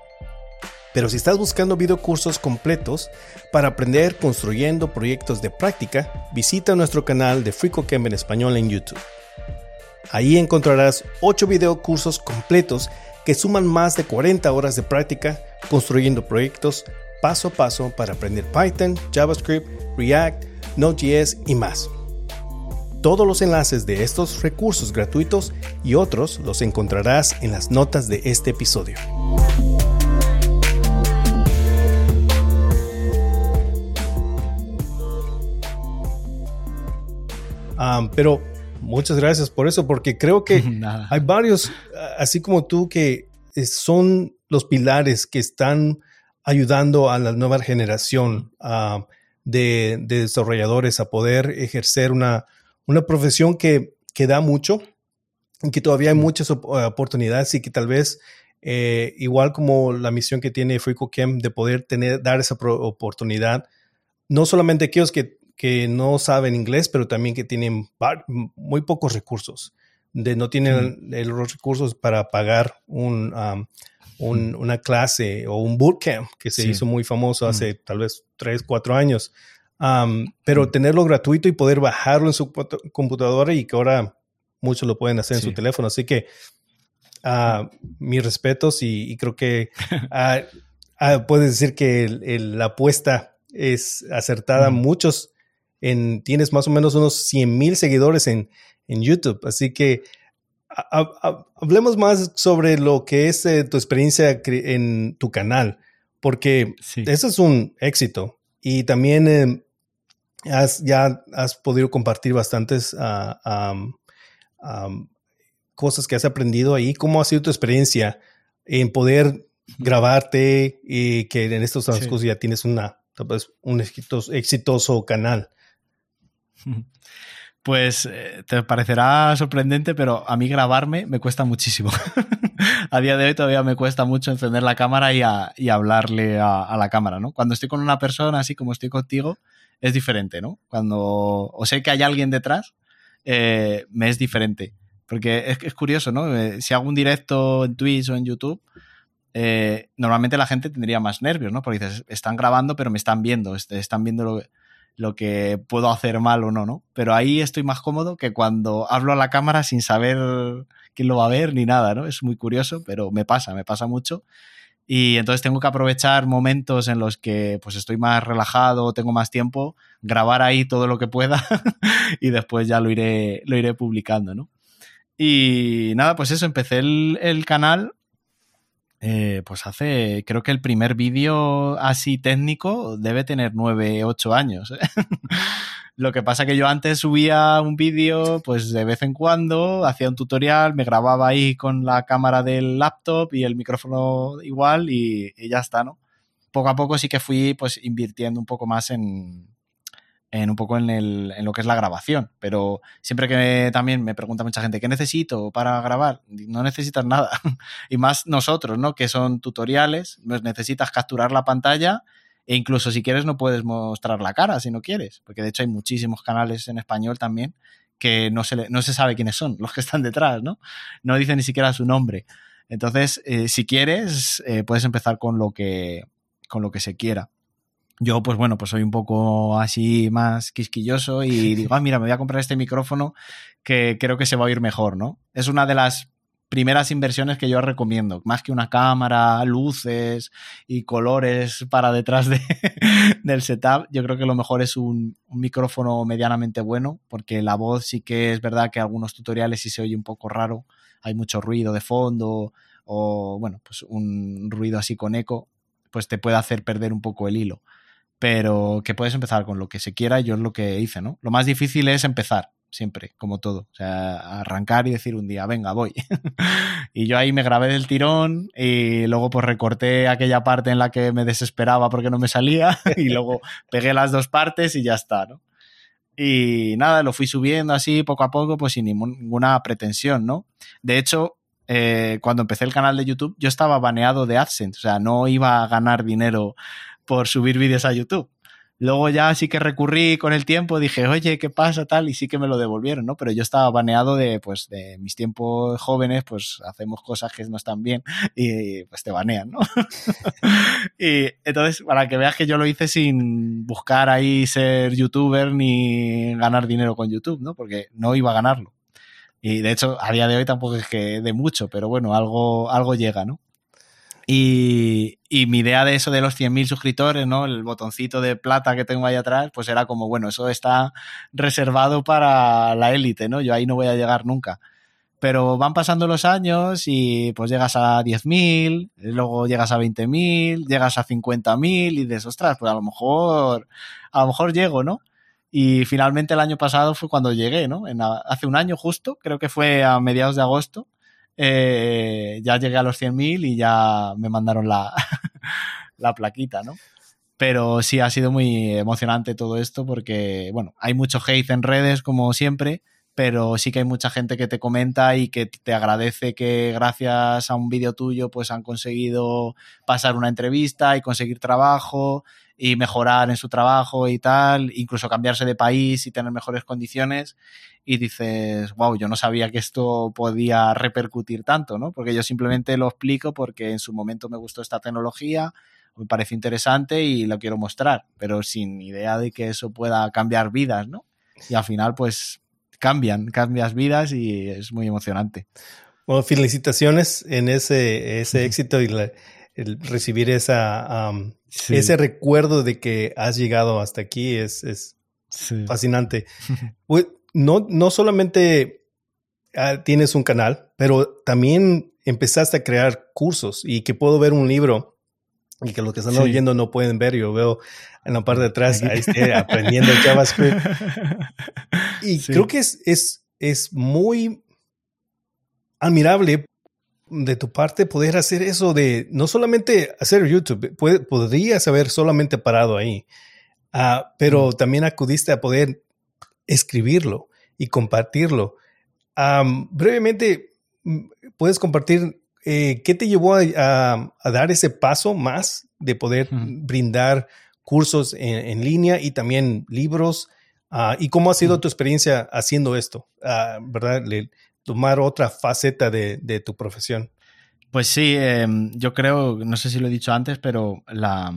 [SPEAKER 1] Pero si estás buscando videocursos completos para aprender construyendo proyectos de práctica, visita nuestro canal de FreeCodeCamp en español en YouTube. Ahí encontrarás 8 videocursos completos que suman más de 40 horas de práctica construyendo proyectos paso a paso para aprender Python, JavaScript, React, Node.js y más. Todos los enlaces de estos recursos gratuitos y otros los encontrarás en las notas de este episodio. Pero muchas gracias por eso, porque creo que hay varios, así como tú, que son los pilares que están ayudando a la nueva generación de, desarrolladores a poder ejercer una, una profesión que, que da mucho y que todavía hay muchas oportunidades y que tal vez eh, igual como la misión que tiene FreeCodeCamp de poder tener, dar esa oportunidad, no solamente aquellos que, que, no saben inglés, pero también que tienen muy pocos recursos, de no tienen los recursos para pagar un, una clase o un bootcamp que se hizo muy famoso hace tal vez 3, 4 años. pero tenerlo gratuito y poder bajarlo en su computadora y que ahora muchos lo pueden hacer en su teléfono. Así que uh, mis respetos y, creo que uh, puedes decir que la apuesta es acertada. Muchos, en, tienes más o menos unos 100 mil seguidores en, en, YouTube, así que hablemos más sobre lo que es eh, tu experiencia en tu canal, porque eso es un éxito. Y también eh, has, ya has podido compartir bastantes uh, cosas que has aprendido ahí. ¿Cómo ha sido tu experiencia en poder grabarte y que en estos transcursos ya tienes una, un exitoso, canal?
[SPEAKER 2] Pues eh, te parecerá sorprendente, pero a mí grabarme me cuesta muchísimo. a día de hoy todavía me cuesta mucho encender la cámara y, hablarle a, la cámara, ¿no? Cuando estoy con una persona, así como estoy contigo, es diferente, ¿no? Cuando o sé que hay alguien detrás, eh, me es diferente. Porque es, curioso, ¿no? Eh, si hago un directo en Twitch o en YouTube, normalmente la gente tendría más nervios, ¿no? Porque dices, están grabando, pero me están viendo, están viendo lo, que puedo hacer mal o no, ¿no? Pero ahí estoy más cómodo que cuando hablo a la cámara sin saber quién lo va a ver ni nada, ¿no? Es muy curioso, pero me pasa, me pasa mucho. Y entonces tengo que aprovechar momentos en los que pues estoy más relajado, tengo más tiempo, grabar ahí todo lo que pueda y después ya lo iré, lo iré publicando, ¿no? Y nada, pues eso, empecé el, canal eh, pues hace, creo que el primer vídeo así técnico debe tener 9, 8 años. ¿eh? Lo que pasa que yo antes subía un vídeo pues de vez en cuando, hacía un tutorial, me grababa ahí con la cámara del laptop y el micrófono igual y, y ya está, ¿no? Poco a poco sí que fui pues invirtiendo un poco más en, en un poco en, el, en, lo que es la grabación. Pero siempre que también me pregunta mucha gente, ¿qué necesito para grabar? No necesitas nada. y más nosotros, ¿no? Que son tutoriales, pues necesitas capturar la pantalla e incluso si quieres no puedes mostrar la cara si no quieres. Porque de hecho hay muchísimos canales en español también que no se, no se sabe quiénes son los que están detrás, ¿no? No dicen ni siquiera su nombre. Entonces, eh, si quieres, eh, puedes empezar con lo que, con lo que se quiera yo, pues bueno, pues soy un poco así más quisquilloso y digo, ah, mira, me voy a comprar este micrófono que creo que se va a oír mejor, ¿no? Es una de las primeras inversiones que yo recomiendo, más que una cámara, luces y colores para detrás de, del setup, yo creo que lo mejor es un, un, micrófono medianamente bueno, porque la voz sí que es verdad que algunos tutoriales sí se oye un poco raro, hay mucho ruido de fondo o, bueno, pues un ruido así con eco, pues te puede hacer perder un poco el hilo pero que puedes empezar con lo que se quiera, yo es lo que hice, ¿no? Lo más difícil es empezar, siempre, como todo. O sea, arrancar y decir un día, venga, voy. y yo ahí me grabé del tirón y luego pues recorté aquella parte en la que me desesperaba porque no me salía y luego pegué las dos partes y ya está, ¿no? Y nada, lo fui subiendo así poco a poco, pues sin ninguna pretensión, ¿no? De hecho, eh, cuando empecé el canal de YouTube, yo estaba baneado de AdSense, o sea, no iba a ganar dinero por subir vídeos a YouTube. Luego ya sí que recurrí con el tiempo, dije, oye, ¿qué pasa tal? Y sí que me lo devolvieron, ¿no? Pero yo estaba baneado de, pues, de mis tiempos jóvenes, pues hacemos cosas que no están bien y pues te banean, ¿no? y entonces, para que veas que yo lo hice sin buscar ahí ser youtuber ni ganar dinero con YouTube, ¿no? Porque no iba a ganarlo. Y de hecho, a día de hoy tampoco es que de mucho, pero bueno, algo, algo llega, ¿no? Y, mi idea de eso de los 100.000 suscriptores, ¿no? El botoncito de plata que tengo ahí atrás, pues era como, bueno, eso está reservado para la élite, ¿no? Yo ahí no voy a llegar nunca. Pero van pasando los años y pues llegas a 10.000, luego llegas a 20.000, llegas a 50.000 y dices, ostras, pues a lo mejor, a lo mejor llego, ¿no? Y finalmente el año pasado fue cuando llegué, ¿no? hace un año justo, creo que fue a mediados de agosto, eh, ya llegué a los 100.000 y ya me mandaron la, la plaquita, ¿no? Pero sí ha sido muy emocionante todo esto porque, bueno, hay mucho hate en redes como siempre, pero sí que hay mucha gente que te comenta y que te agradece que gracias a un vídeo tuyo pues han conseguido pasar una entrevista y conseguir trabajo y mejorar en su trabajo y tal, incluso cambiarse de país y tener mejores condiciones y dices, wow, yo no sabía que esto podía repercutir tanto, ¿no? Porque yo simplemente lo explico porque en su momento me gustó esta tecnología, me parece interesante y lo quiero mostrar, pero sin idea de que eso pueda cambiar vidas, ¿no? Y al final, pues cambian, cambias vidas y es muy emocionante.
[SPEAKER 1] Bueno, felicitaciones en ese, ese éxito y el recibir esa, ese recuerdo de que has llegado hasta aquí es, es fascinante. no, no solamente ah, tienes un canal, pero también empezaste a crear cursos y que puedo ver un libro y que los que están oyendo no pueden ver, yo veo en la parte de atrás, ahí esté aprendiendo JavaScript. Y creo que es, es, es muy admirable de tu parte poder hacer eso de no solamente hacer YouTube, podrías haber solamente parado ahí, ah, pero también acudiste a poder escribirlo y compartirlo. brevemente, ¿puedes compartir eh, qué te llevó a, dar ese paso más de poder brindar cursos en, línea y también libros. Ah, ¿Y cómo ha sido tu experiencia haciendo esto? Ah, ¿Verdad? Tomar otra faceta de, tu profesión.
[SPEAKER 2] Pues sí, em, yo creo, no sé si lo he dicho antes, pero la,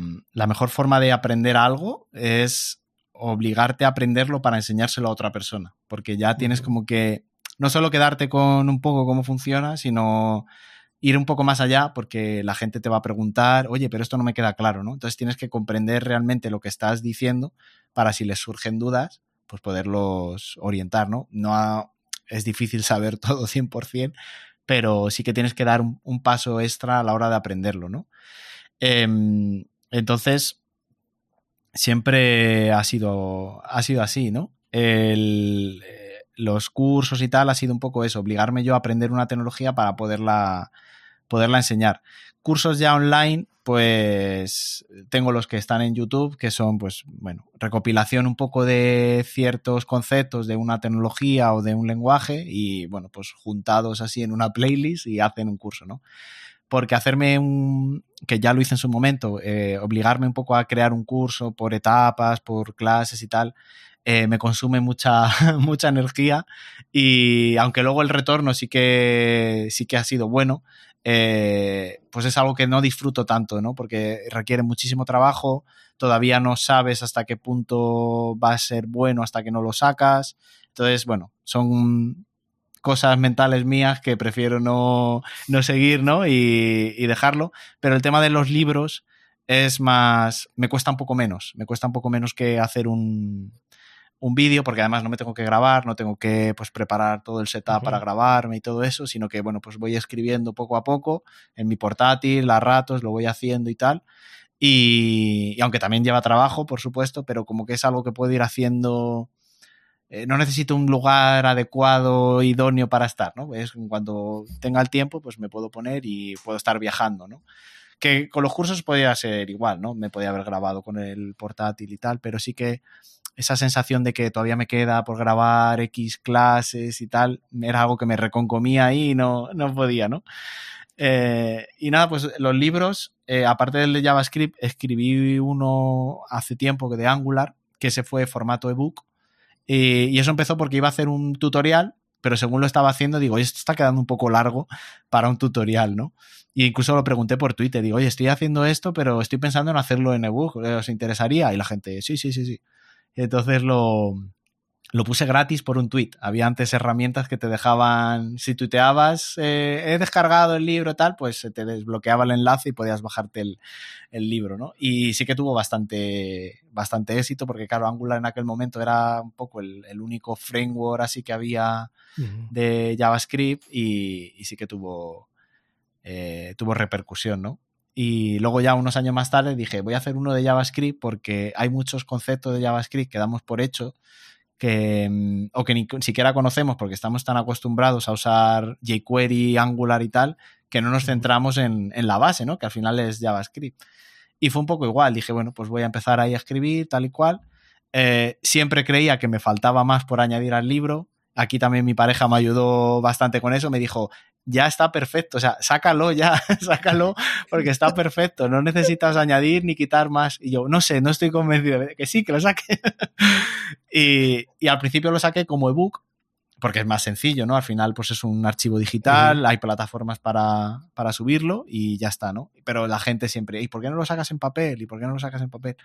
[SPEAKER 2] mejor forma de aprender algo es obligarte a aprenderlo para enseñárselo a otra persona, porque ya tienes como que no solo quedarte con un poco cómo funciona, sino ir un poco más allá porque la gente te va a preguntar, oye, pero esto no me queda claro, ¿no? Entonces tienes que comprender realmente lo que estás diciendo para si les surgen dudas, pues poderlos orientar, ¿no? No es difícil saber todo 100%, pero sí que tienes que dar un, paso extra a la hora de aprenderlo, ¿no? Em, entonces, siempre ha sido, ha sido así, ¿no? Eh, los cursos y tal ha sido un poco eso, obligarme yo a aprender una tecnología para poderla poderla enseñar. Cursos ya online, pues tengo los que están en YouTube, que son, pues, bueno, recopilación un poco de ciertos conceptos de una tecnología o de un lenguaje y, bueno, pues juntados así en una playlist y hacen un curso, ¿no? Porque hacerme un, que ya lo hice en su momento, eh, obligarme un poco a crear un curso por etapas, por clases y tal, eh, me consume mucha, mucha energía y aunque luego el retorno sí que, sí que ha sido bueno, eh, pues es algo que no disfruto tanto, ¿no? Porque requiere muchísimo trabajo, todavía no sabes hasta qué punto va a ser bueno hasta que no lo sacas. Entonces, bueno, son cosas mentales mías que prefiero no, no seguir, ¿no? Y, y, dejarlo. Pero el tema de los libros es más, me cuesta un poco menos, me cuesta un poco menos que hacer un, un vídeo, porque además no me tengo que grabar, no tengo que pues, preparar todo el setup para grabarme y todo eso, sino que, bueno, pues voy escribiendo poco a poco en mi portátil, a ratos, lo voy haciendo y tal. Y, aunque también lleva trabajo, por supuesto, pero como que es algo que puedo ir haciendo. Eh, no necesito un lugar adecuado, idóneo para estar, ¿no? Es cuando tenga el tiempo, pues me puedo poner y puedo estar viajando, ¿no? Que con los cursos podría ser igual, ¿no? Me podía haber grabado con el portátil y tal, pero sí que esa sensación de que todavía me queda por grabar X clases y tal, era algo que me reconcomía y no, no podía, ¿no? Eh, y nada, pues los libros, eh, aparte del de JavaScript, escribí uno hace tiempo que de Angular, que se fue formato ebook. Y, eso empezó porque iba a hacer un tutorial, pero según lo estaba haciendo, digo, esto está quedando un poco largo para un tutorial, ¿no? Y incluso lo pregunté por Twitter, digo, oye, estoy haciendo esto, pero estoy pensando en hacerlo en ebook, ¿os interesaría? Y la gente, sí, sí, sí, sí. Entonces lo, lo puse gratis por un tweet. Había antes herramientas que te dejaban, si tuiteabas, eh, he descargado el libro tal, pues se te desbloqueaba el enlace y podías bajarte el, libro, ¿no? Y sí que tuvo bastante, bastante éxito porque, claro, Angular en aquel momento era un poco el, único framework así que había de JavaScript y, sí que tuvo, eh, tuvo repercusión, ¿no? Y luego ya unos años más tarde dije, voy a hacer uno de JavaScript porque hay muchos conceptos de JavaScript que damos por hecho que, mm, o que ni siquiera conocemos porque estamos tan acostumbrados a usar jQuery, Angular y tal, que no nos centramos en, la base, ¿no? Que al final es JavaScript. Y fue un poco igual, dije, bueno, pues voy a empezar ahí a escribir, tal y cual. Eh, siempre creía que me faltaba más por añadir al libro. Aquí también mi pareja me ayudó bastante con eso, me dijo, ya está perfecto, o sea, sácalo ya, sácalo porque está perfecto, no necesitas añadir ni quitar más. Y yo, no sé, no estoy convencido de que sí, que lo saque. y, y, al principio lo saqué como ebook, porque es más sencillo, ¿no? Al final, pues es un archivo digital, uh -huh. hay plataformas para, para, subirlo y ya está, ¿no? Pero la gente siempre, ¿y por qué no lo sacas en papel? ¿Y por qué no lo sacas en papel?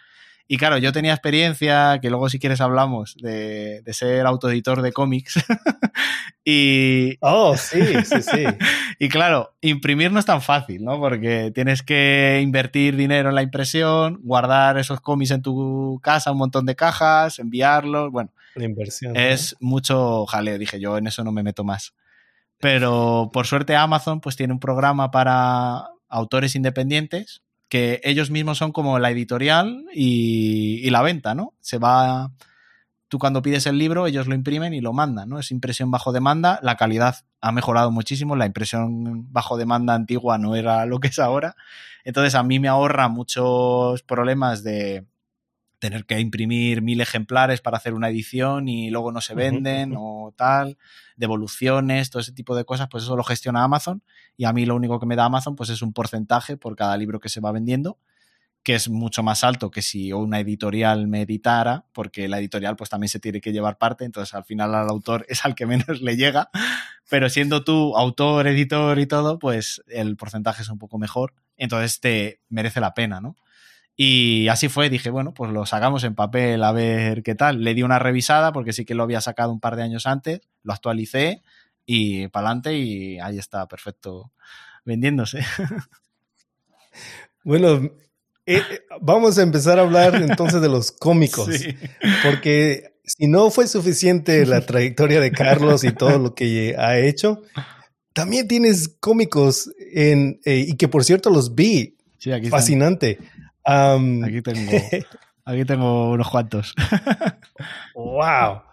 [SPEAKER 2] Y claro, yo tenía experiencia, que luego si quieres hablamos, de, de ser autoeditor de cómics. y...
[SPEAKER 1] Oh, sí, sí, sí.
[SPEAKER 2] y claro, imprimir no es tan fácil, ¿no? Porque tienes que invertir dinero en la impresión, guardar esos cómics en tu casa, un montón de cajas, enviarlos, bueno.
[SPEAKER 1] La inversión.
[SPEAKER 2] Es ¿no? mucho jaleo, dije yo, en eso no me meto más. Pero por suerte Amazon pues tiene un programa para autores independientes que ellos mismos son como la editorial y, la venta, ¿no? Se va, tú cuando pides el libro, ellos lo imprimen y lo mandan, ¿no? Es impresión bajo demanda, la calidad ha mejorado muchísimo, la impresión bajo demanda antigua no era lo que es ahora, entonces a mí me ahorra muchos problemas de tener que imprimir mil ejemplares para hacer una edición y luego no se venden uh -huh. o tal, devoluciones, todo ese tipo de cosas, pues eso lo gestiona Amazon y a mí lo único que me da Amazon pues es un porcentaje por cada libro que se va vendiendo, que es mucho más alto que si una editorial me editara, porque la editorial pues también se tiene que llevar parte, entonces al final al autor es al que menos le llega, pero siendo tú autor, editor y todo, pues el porcentaje es un poco mejor, entonces te merece la pena, ¿no? Y así fue, dije, bueno, pues lo sacamos en papel a ver qué tal. Le di una revisada porque sí que lo había sacado un par de años antes, lo actualicé y para adelante y ahí está, perfecto, vendiéndose.
[SPEAKER 1] Bueno, eh, vamos a empezar a hablar entonces de los cómicos, sí. porque si no fue suficiente la trayectoria de Carlos y todo lo que ha hecho, también tienes cómicos en, eh, y que por cierto los vi.
[SPEAKER 2] Sí, aquí
[SPEAKER 1] Fascinante.
[SPEAKER 2] Um, aquí, tengo, aquí tengo unos cuantos.
[SPEAKER 1] ¡Wow!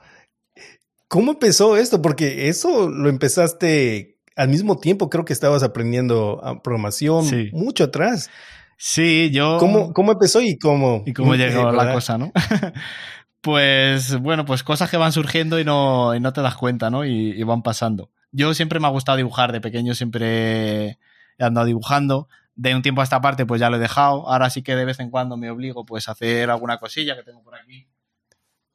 [SPEAKER 1] ¿Cómo empezó esto? Porque eso lo empezaste al mismo tiempo, creo que estabas aprendiendo programación sí. mucho atrás.
[SPEAKER 2] Sí, yo.
[SPEAKER 1] ¿Cómo, cómo empezó y cómo?
[SPEAKER 2] Y cómo llegó la cosa, ¿no? pues bueno, pues cosas que van surgiendo y no, y no te das cuenta, ¿no? Y, y, van pasando. Yo siempre me ha gustado dibujar, de pequeño siempre he andado dibujando. De un tiempo a esta parte, pues ya lo he dejado. Ahora sí que de vez en cuando me obligo pues a hacer alguna cosilla que tengo por aquí.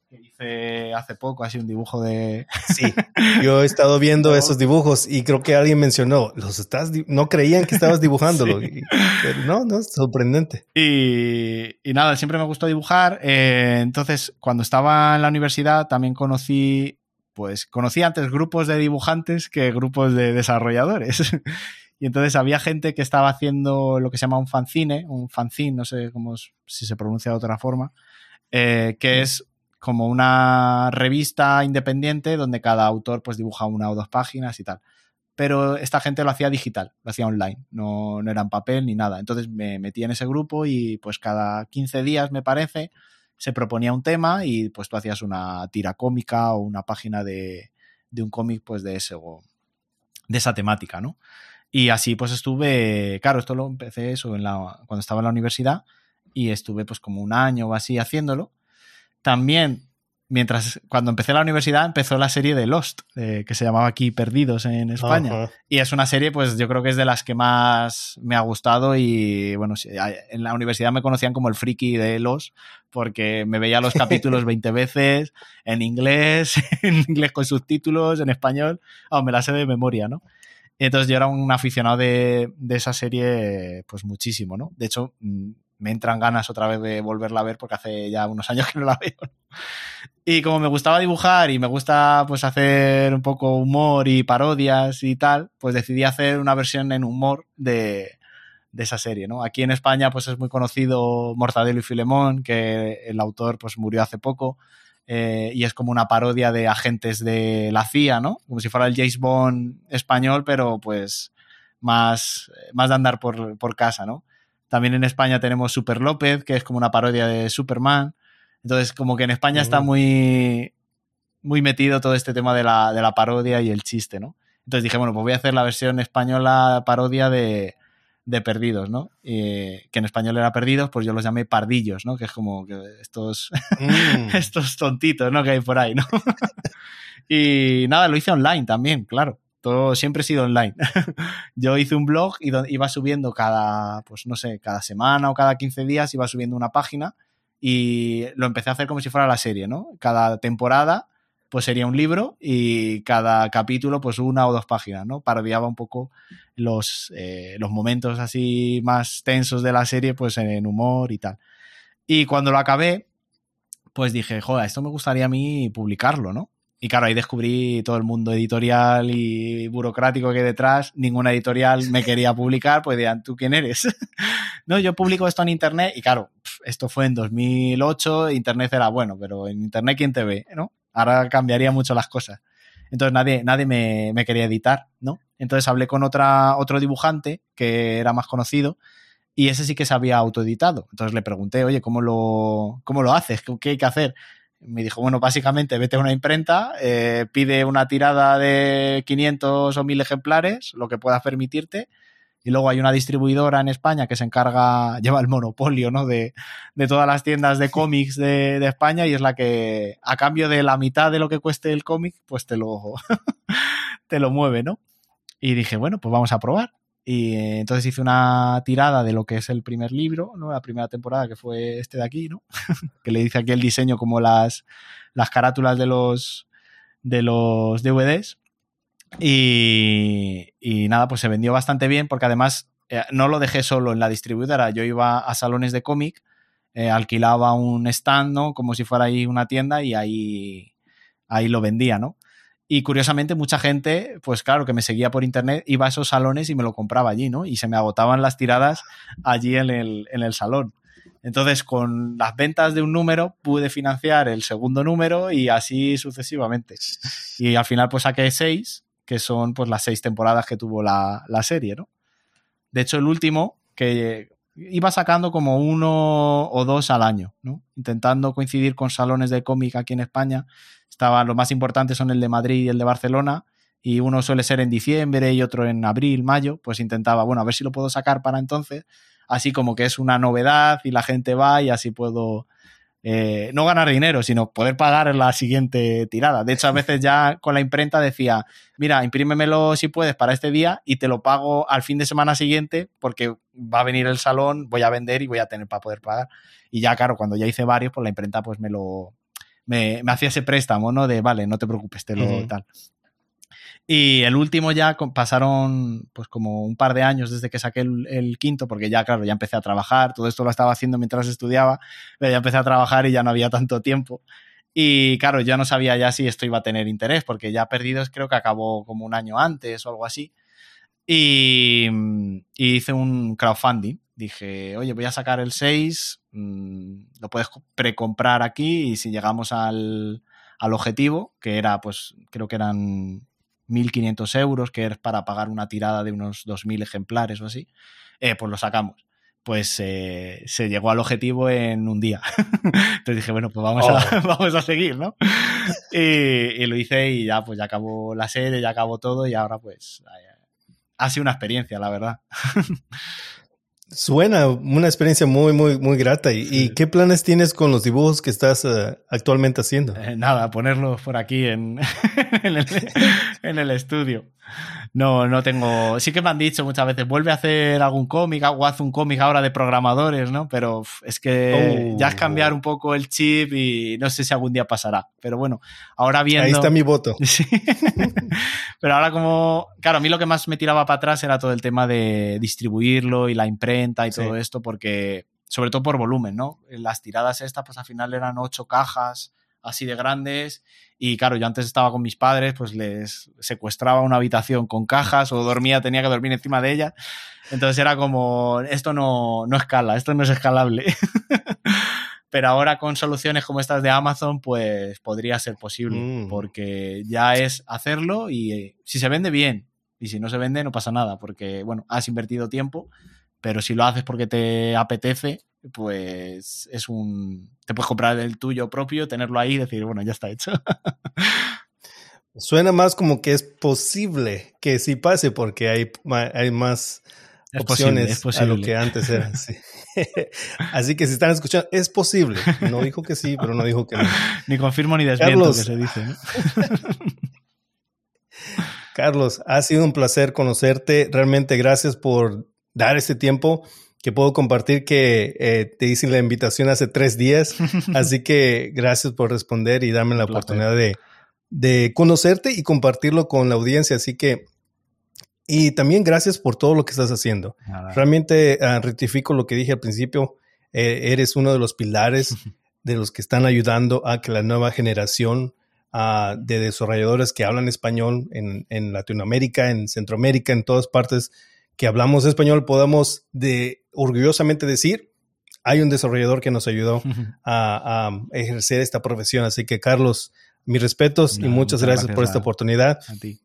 [SPEAKER 2] Que hice hace poco, así un dibujo de.
[SPEAKER 1] Sí, yo he estado viendo no. esos dibujos y creo que alguien mencionó, los estás no creían que estabas dibujándolo. Sí. Pero no, no, es sorprendente.
[SPEAKER 2] Y, y, nada, siempre me gustó dibujar. Eh, entonces, cuando estaba en la universidad, también conocí, pues, conocí antes grupos de dibujantes que grupos de desarrolladores. Y entonces había gente que estaba haciendo lo que se llama un fanzine, un fanzine, no sé cómo si se pronuncia de otra forma, eh, que es como una revista independiente donde cada autor pues dibuja una o dos páginas y tal. Pero esta gente lo hacía digital, lo hacía online, no, no era en papel ni nada. Entonces me metí en ese grupo y pues cada 15 días, me parece, se proponía un tema y pues tú hacías una tira cómica o una página de, de un cómic pues de ese o de esa temática, ¿no? Y así pues estuve, claro, esto lo empecé eso en la, cuando estaba en la universidad y estuve pues como un año o así haciéndolo. También, mientras, cuando empecé la universidad, empezó la serie de Lost, eh, que se llamaba aquí Perdidos en España. Y es una serie, pues yo creo que es de las que más me ha gustado y bueno, en la universidad me conocían como el friki de Lost, porque me veía los capítulos 20 veces en inglés, en inglés con subtítulos, en español, oh, me la sé de memoria, ¿no? Entonces yo era un aficionado de, de, esa serie, pues muchísimo, ¿no? De hecho, mm, me entran ganas otra vez de volverla a ver porque hace ya unos años que no la veo. Y como me gustaba dibujar y me gusta pues hacer un poco humor y parodias y tal, pues decidí hacer una versión en humor de, de esa serie, ¿no? Aquí en España pues es muy conocido Mortadelo y Filemón, que el autor pues murió hace poco. Eh, y es como una parodia de agentes de la CIA, ¿no? Como si fuera el James Bond español, pero pues más, más de andar por, por casa, ¿no? También en España tenemos Super López, que es como una parodia de Superman. Entonces, como que en España uh está muy, muy metido todo este tema de la, de la parodia y el chiste, ¿no? Entonces dije, bueno, pues voy a hacer la versión española parodia de, de perdidos, ¿no? que en español era perdidos, pues yo los llamé pardillos, ¿no? Que es como que estos, mm. estos tontitos, ¿no? Que hay por ahí, ¿no? y nada, lo hice online también, claro. Todo siempre he sido online. yo hice un blog y iba subiendo cada, pues no sé, cada semana o cada 15 días iba subiendo una página y lo empecé a hacer como si fuera la serie, ¿no? Cada temporada pues sería un libro y cada capítulo pues una o dos páginas, ¿no? Parodiaba un poco los, eh, los momentos así más tensos de la serie pues en humor y tal. Y cuando lo acabé, pues dije, joder, esto me gustaría a mí publicarlo, ¿no? Y claro, ahí descubrí todo el mundo editorial y burocrático que hay detrás. Ninguna editorial me quería publicar, pues decían, ¿tú quién eres? no, yo publico esto en Internet y claro, esto fue en 2008, Internet era bueno, pero en Internet ¿quién te ve? ¿no? Ahora cambiaría mucho las cosas. Entonces nadie, nadie me, quería editar, ¿no? Entonces hablé con otra, otro dibujante que era más conocido y ese sí que se había autoeditado. Entonces le pregunté, oye, ¿cómo lo, cómo lo haces? ¿Qué hay que hacer? Me dijo, bueno, básicamente vete a una imprenta, eh, pide una tirada de 500 o 1000 ejemplares, lo que puedas permitirte, y luego hay una distribuidora en España que se encarga, lleva el monopolio, ¿no? De, todas las tiendas de cómics de, España y es la que, a cambio de la mitad de lo que cueste el cómic, pues te lo, te lo mueve, ¿no? Y dije, bueno, pues vamos a probar. Y eh, entonces hice una tirada de lo que es el primer libro, ¿no? La primera temporada, que fue este de aquí, ¿no? que le dice aquí el diseño como las, las carátulas de los, de los DVDs. Y, nada, pues se vendió bastante bien porque además eh, no lo dejé solo en la distribuidora, yo iba a salones de cómic, eh, alquilaba un stand, ¿no? Como si fuera ahí una tienda y ahí, ahí lo vendía, ¿no? Y curiosamente mucha gente, pues claro, que me seguía por internet, iba a esos salones y me lo compraba allí, ¿no? Y se me agotaban las tiradas allí en el, en el salón. Entonces, con las ventas de un número pude financiar el segundo número y así sucesivamente. Y al final pues saqué seis que son pues las seis temporadas que tuvo la, serie, ¿no? De hecho, el último, que iba sacando como uno o dos al año, ¿no? Intentando coincidir con salones de cómic aquí en España. Estaban, los más importantes son el de Madrid y el de Barcelona, y uno suele ser en diciembre y otro en abril, mayo, pues intentaba, bueno, a ver si lo puedo sacar para entonces, así como que es una novedad y la gente va y así puedo eh, no ganar dinero, sino poder pagar la siguiente tirada. De hecho, a veces ya con la imprenta decía, mira, imprímemelo si puedes para este día y te lo pago al fin de semana siguiente porque va a venir el salón, voy a vender y voy a tener para poder pagar. Y ya, claro, cuando ya hice varios, pues la imprenta pues me lo... Me, hacía ese préstamo, ¿no? De, vale, no te preocupes, te lo tal. Y el último ya pasaron pues como un par de años desde que saqué el, quinto, porque ya, claro, ya empecé a trabajar, todo esto lo estaba haciendo mientras estudiaba, pero ya empecé a trabajar y ya no había tanto tiempo. Y claro, ya no sabía ya si esto iba a tener interés, porque ya Perdidos creo que acabó como un año antes o algo así. Y, hice un crowdfunding. Dije, oye, voy a sacar el 6, mm, lo puedes precomprar aquí y si llegamos al, al objetivo, que era, pues creo que eran 1.500 euros, que es para pagar una tirada de unos 2.000 ejemplares o así, eh, pues lo sacamos. Pues eh, se llegó al objetivo en un día. Entonces dije, bueno, pues vamos, a, oh. vamos a seguir, ¿no? Y, lo hice y ya, pues ya acabó la serie, ya acabó todo y ahora pues ha sido una experiencia, la verdad.
[SPEAKER 1] Suena una experiencia muy, muy, muy grata. ¿Y, qué planes tienes con los dibujos que estás eh, actualmente haciendo?
[SPEAKER 2] Eh, nada, ponerlos por aquí en, en, el, estudio. No, no tengo. Sí que me han dicho muchas veces, vuelve a hacer algún cómic o haz un cómic ahora de programadores, ¿no? Pero es que ya es cambiar oh. un poco el chip y no sé si algún día pasará. Pero bueno, ahora viendo.
[SPEAKER 1] Ahí está mi voto.
[SPEAKER 2] Sí. Pero ahora, como. Claro, a mí lo que más me tiraba para atrás era todo el tema de distribuirlo y la imprenta y todo esto, porque. Sobre todo por volumen, ¿no? Las tiradas estas, pues al final eran ocho cajas así de grandes. Y claro, yo antes estaba con mis padres, pues les secuestraba una habitación con cajas o dormía, tenía que dormir encima de ella. Entonces era como, esto no, no escala, esto no es escalable. Pero ahora con soluciones como estas de Amazon, pues podría ser posible, mm. porque ya es hacerlo y eh, si se vende bien, y si no se vende no pasa nada, porque bueno, has invertido tiempo, pero si lo haces porque te apetece, pues es un... Te puedes comprar el tuyo propio, tenerlo ahí y decir, bueno, ya está hecho.
[SPEAKER 1] Suena más como que es posible que sí pase porque hay, hay más opciones a lo que antes era. Así que si están escuchando, es posible. No dijo que sí, pero no dijo que no.
[SPEAKER 2] ni confirmo ni desmiento que se dice.
[SPEAKER 1] Carlos, ha sido un placer conocerte. Realmente gracias por dar este tiempo que puedo compartir que eh, te hice la invitación hace tres días. Así que gracias por responder y darme la oportunidad de, de conocerte y compartirlo con la audiencia. Así que y también gracias por todo lo que estás haciendo. Realmente uh, rectifico lo que dije al principio. Eh, eres uno de los pilares de los que están ayudando a que la nueva generación uh, de desarrolladores que hablan español en, en, Latinoamérica, en Centroamérica, en todas partes que hablamos español, podamos de, orgullosamente decir, hay un desarrollador que nos ayudó a, a, ejercer esta profesión. Así que, Carlos, mis respetos y muchas, muchas gracias, gracias, por esta oportunidad. A ti.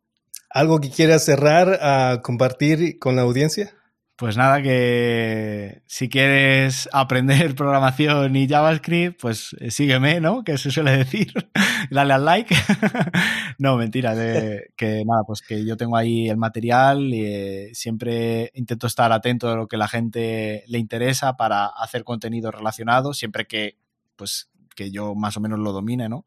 [SPEAKER 1] ¿Algo que quieras cerrar a compartir con la audiencia?
[SPEAKER 2] Pues nada, que si quieres aprender programación y JavaScript, pues eh, sígueme, ¿no? Que se suele decir. Dale al like. no, mentira. Que nada, pues que yo tengo ahí el material y eh, siempre intento estar atento a lo que la gente le interesa para hacer contenido relacionado, siempre que, pues, que yo más o menos lo domine, ¿no?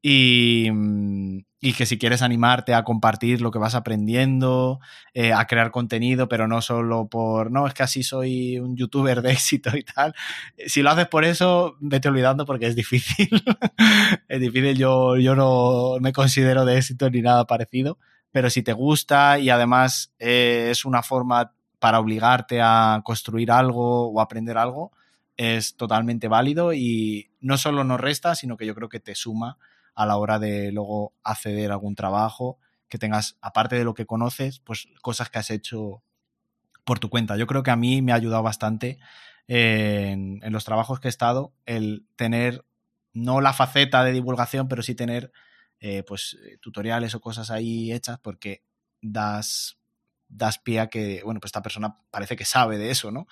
[SPEAKER 2] Y, mm, y, que si quieres animarte a compartir lo que vas aprendiendo, eh, a crear contenido, pero no solo por, no, es que así soy un youtuber de éxito y tal. Si lo haces por eso, vete olvidando porque es difícil. es difícil, yo, yo no me considero de éxito ni nada parecido, pero si te gusta y además eh, es una forma para obligarte a construir algo o aprender algo, es totalmente válido y no solo nos resta, sino que yo creo que te suma a la hora de luego acceder a algún trabajo, que tengas, aparte de lo que conoces, pues cosas que has hecho por tu cuenta. Yo creo que a mí me ha ayudado bastante en, en, los trabajos que he estado el tener no la faceta de divulgación, pero sí tener eh, pues tutoriales o cosas ahí hechas porque das, das pie a que, bueno, pues esta persona parece que sabe de eso, ¿no?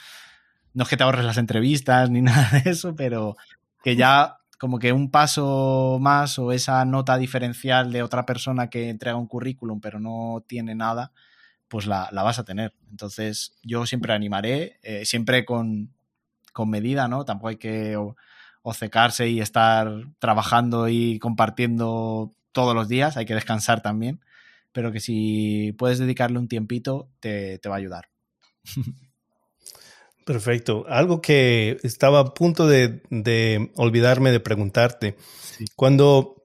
[SPEAKER 2] No es que te ahorres las entrevistas ni nada de eso, pero que ya como que un paso más o esa nota diferencial de otra persona que entrega un currículum pero no tiene nada, pues la, la vas a tener. Entonces yo siempre animaré, eh, siempre con, con, medida, ¿no? Tampoco hay que ocecarse y estar trabajando y compartiendo todos los días, hay que descansar también, pero que si puedes dedicarle un tiempito te, te va a ayudar.
[SPEAKER 1] Perfecto. Algo que estaba a punto de, de olvidarme de preguntarte. Sí. Cuando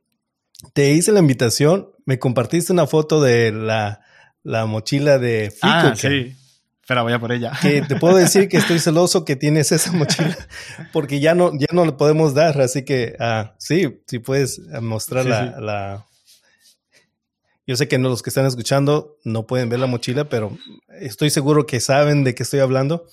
[SPEAKER 1] te hice la invitación, me compartiste una foto de la, la mochila de
[SPEAKER 2] Fico. Ah, sí. Espera, voy a por ella.
[SPEAKER 1] Que te puedo decir que estoy celoso que tienes esa mochila porque ya no, ya no le podemos dar. Así que, ah, sí, sí puedes mostrar sí, la, sí. la, Yo sé que no, los que están escuchando no pueden ver la mochila, pero estoy seguro que saben de qué estoy hablando.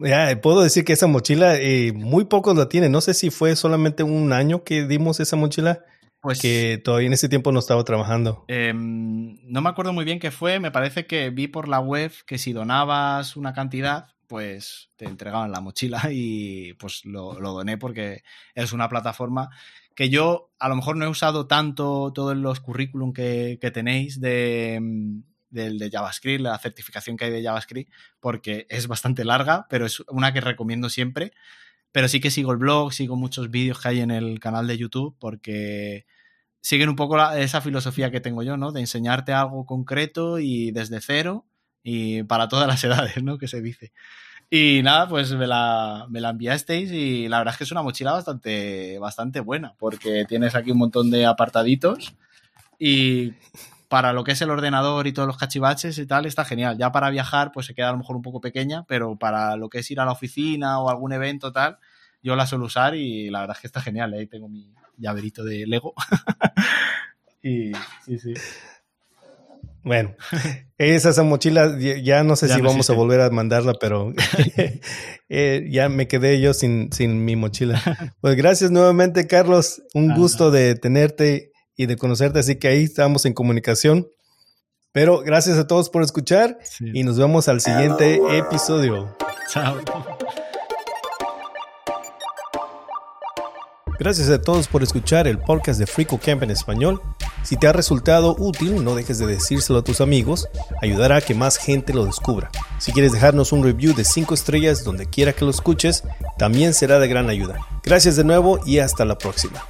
[SPEAKER 1] Ya, puedo decir que esa mochila eh, muy pocos la tienen. No sé si fue solamente un año que dimos esa mochila. Pues, que todavía en ese tiempo no estaba trabajando.
[SPEAKER 2] Eh, no me acuerdo muy bien qué fue. Me parece que vi por la web que si donabas una cantidad, pues te entregaban la mochila y pues lo, lo doné porque es una plataforma que yo a lo mejor no he usado tanto todos los currículum que, que tenéis de, del de JavaScript, la certificación que hay de JavaScript, porque es bastante larga, pero es una que recomiendo siempre. Pero sí que sigo el blog, sigo muchos vídeos que hay en el canal de YouTube, porque siguen un poco esa filosofía que tengo yo, ¿no? De enseñarte algo concreto y desde cero y para todas las edades, ¿no? Que se dice. Y nada, pues me la, me la enviasteis y la verdad es que es una mochila bastante, bastante buena, porque tienes aquí un montón de apartaditos y para lo que es el ordenador y todos los cachivaches y tal, está genial. Ya para viajar, pues se queda a lo mejor un poco pequeña, pero para lo que es ir a la oficina o algún evento tal, yo la suelo usar y la verdad es que está genial. Ahí tengo mi llaverito de Lego. y sí, sí.
[SPEAKER 1] Bueno, esa, esa mochila, ya no sé ya si no vamos existe. a volver a mandarla, pero eh, ya me quedé yo sin, sin mi mochila. Pues gracias nuevamente, Carlos. Un ah, gusto no. de tenerte y de conocerte, así que ahí estamos en comunicación. Pero gracias a todos por escuchar sí. y nos vemos al siguiente episodio.
[SPEAKER 2] Chao.
[SPEAKER 1] Gracias a todos por escuchar el podcast de Frico Camp en español. Si te ha resultado útil, no dejes de decírselo a tus amigos, ayudará a que más gente lo descubra. Si quieres dejarnos un review de 5 estrellas donde quiera que lo escuches, también será de gran ayuda. Gracias de nuevo y hasta la próxima.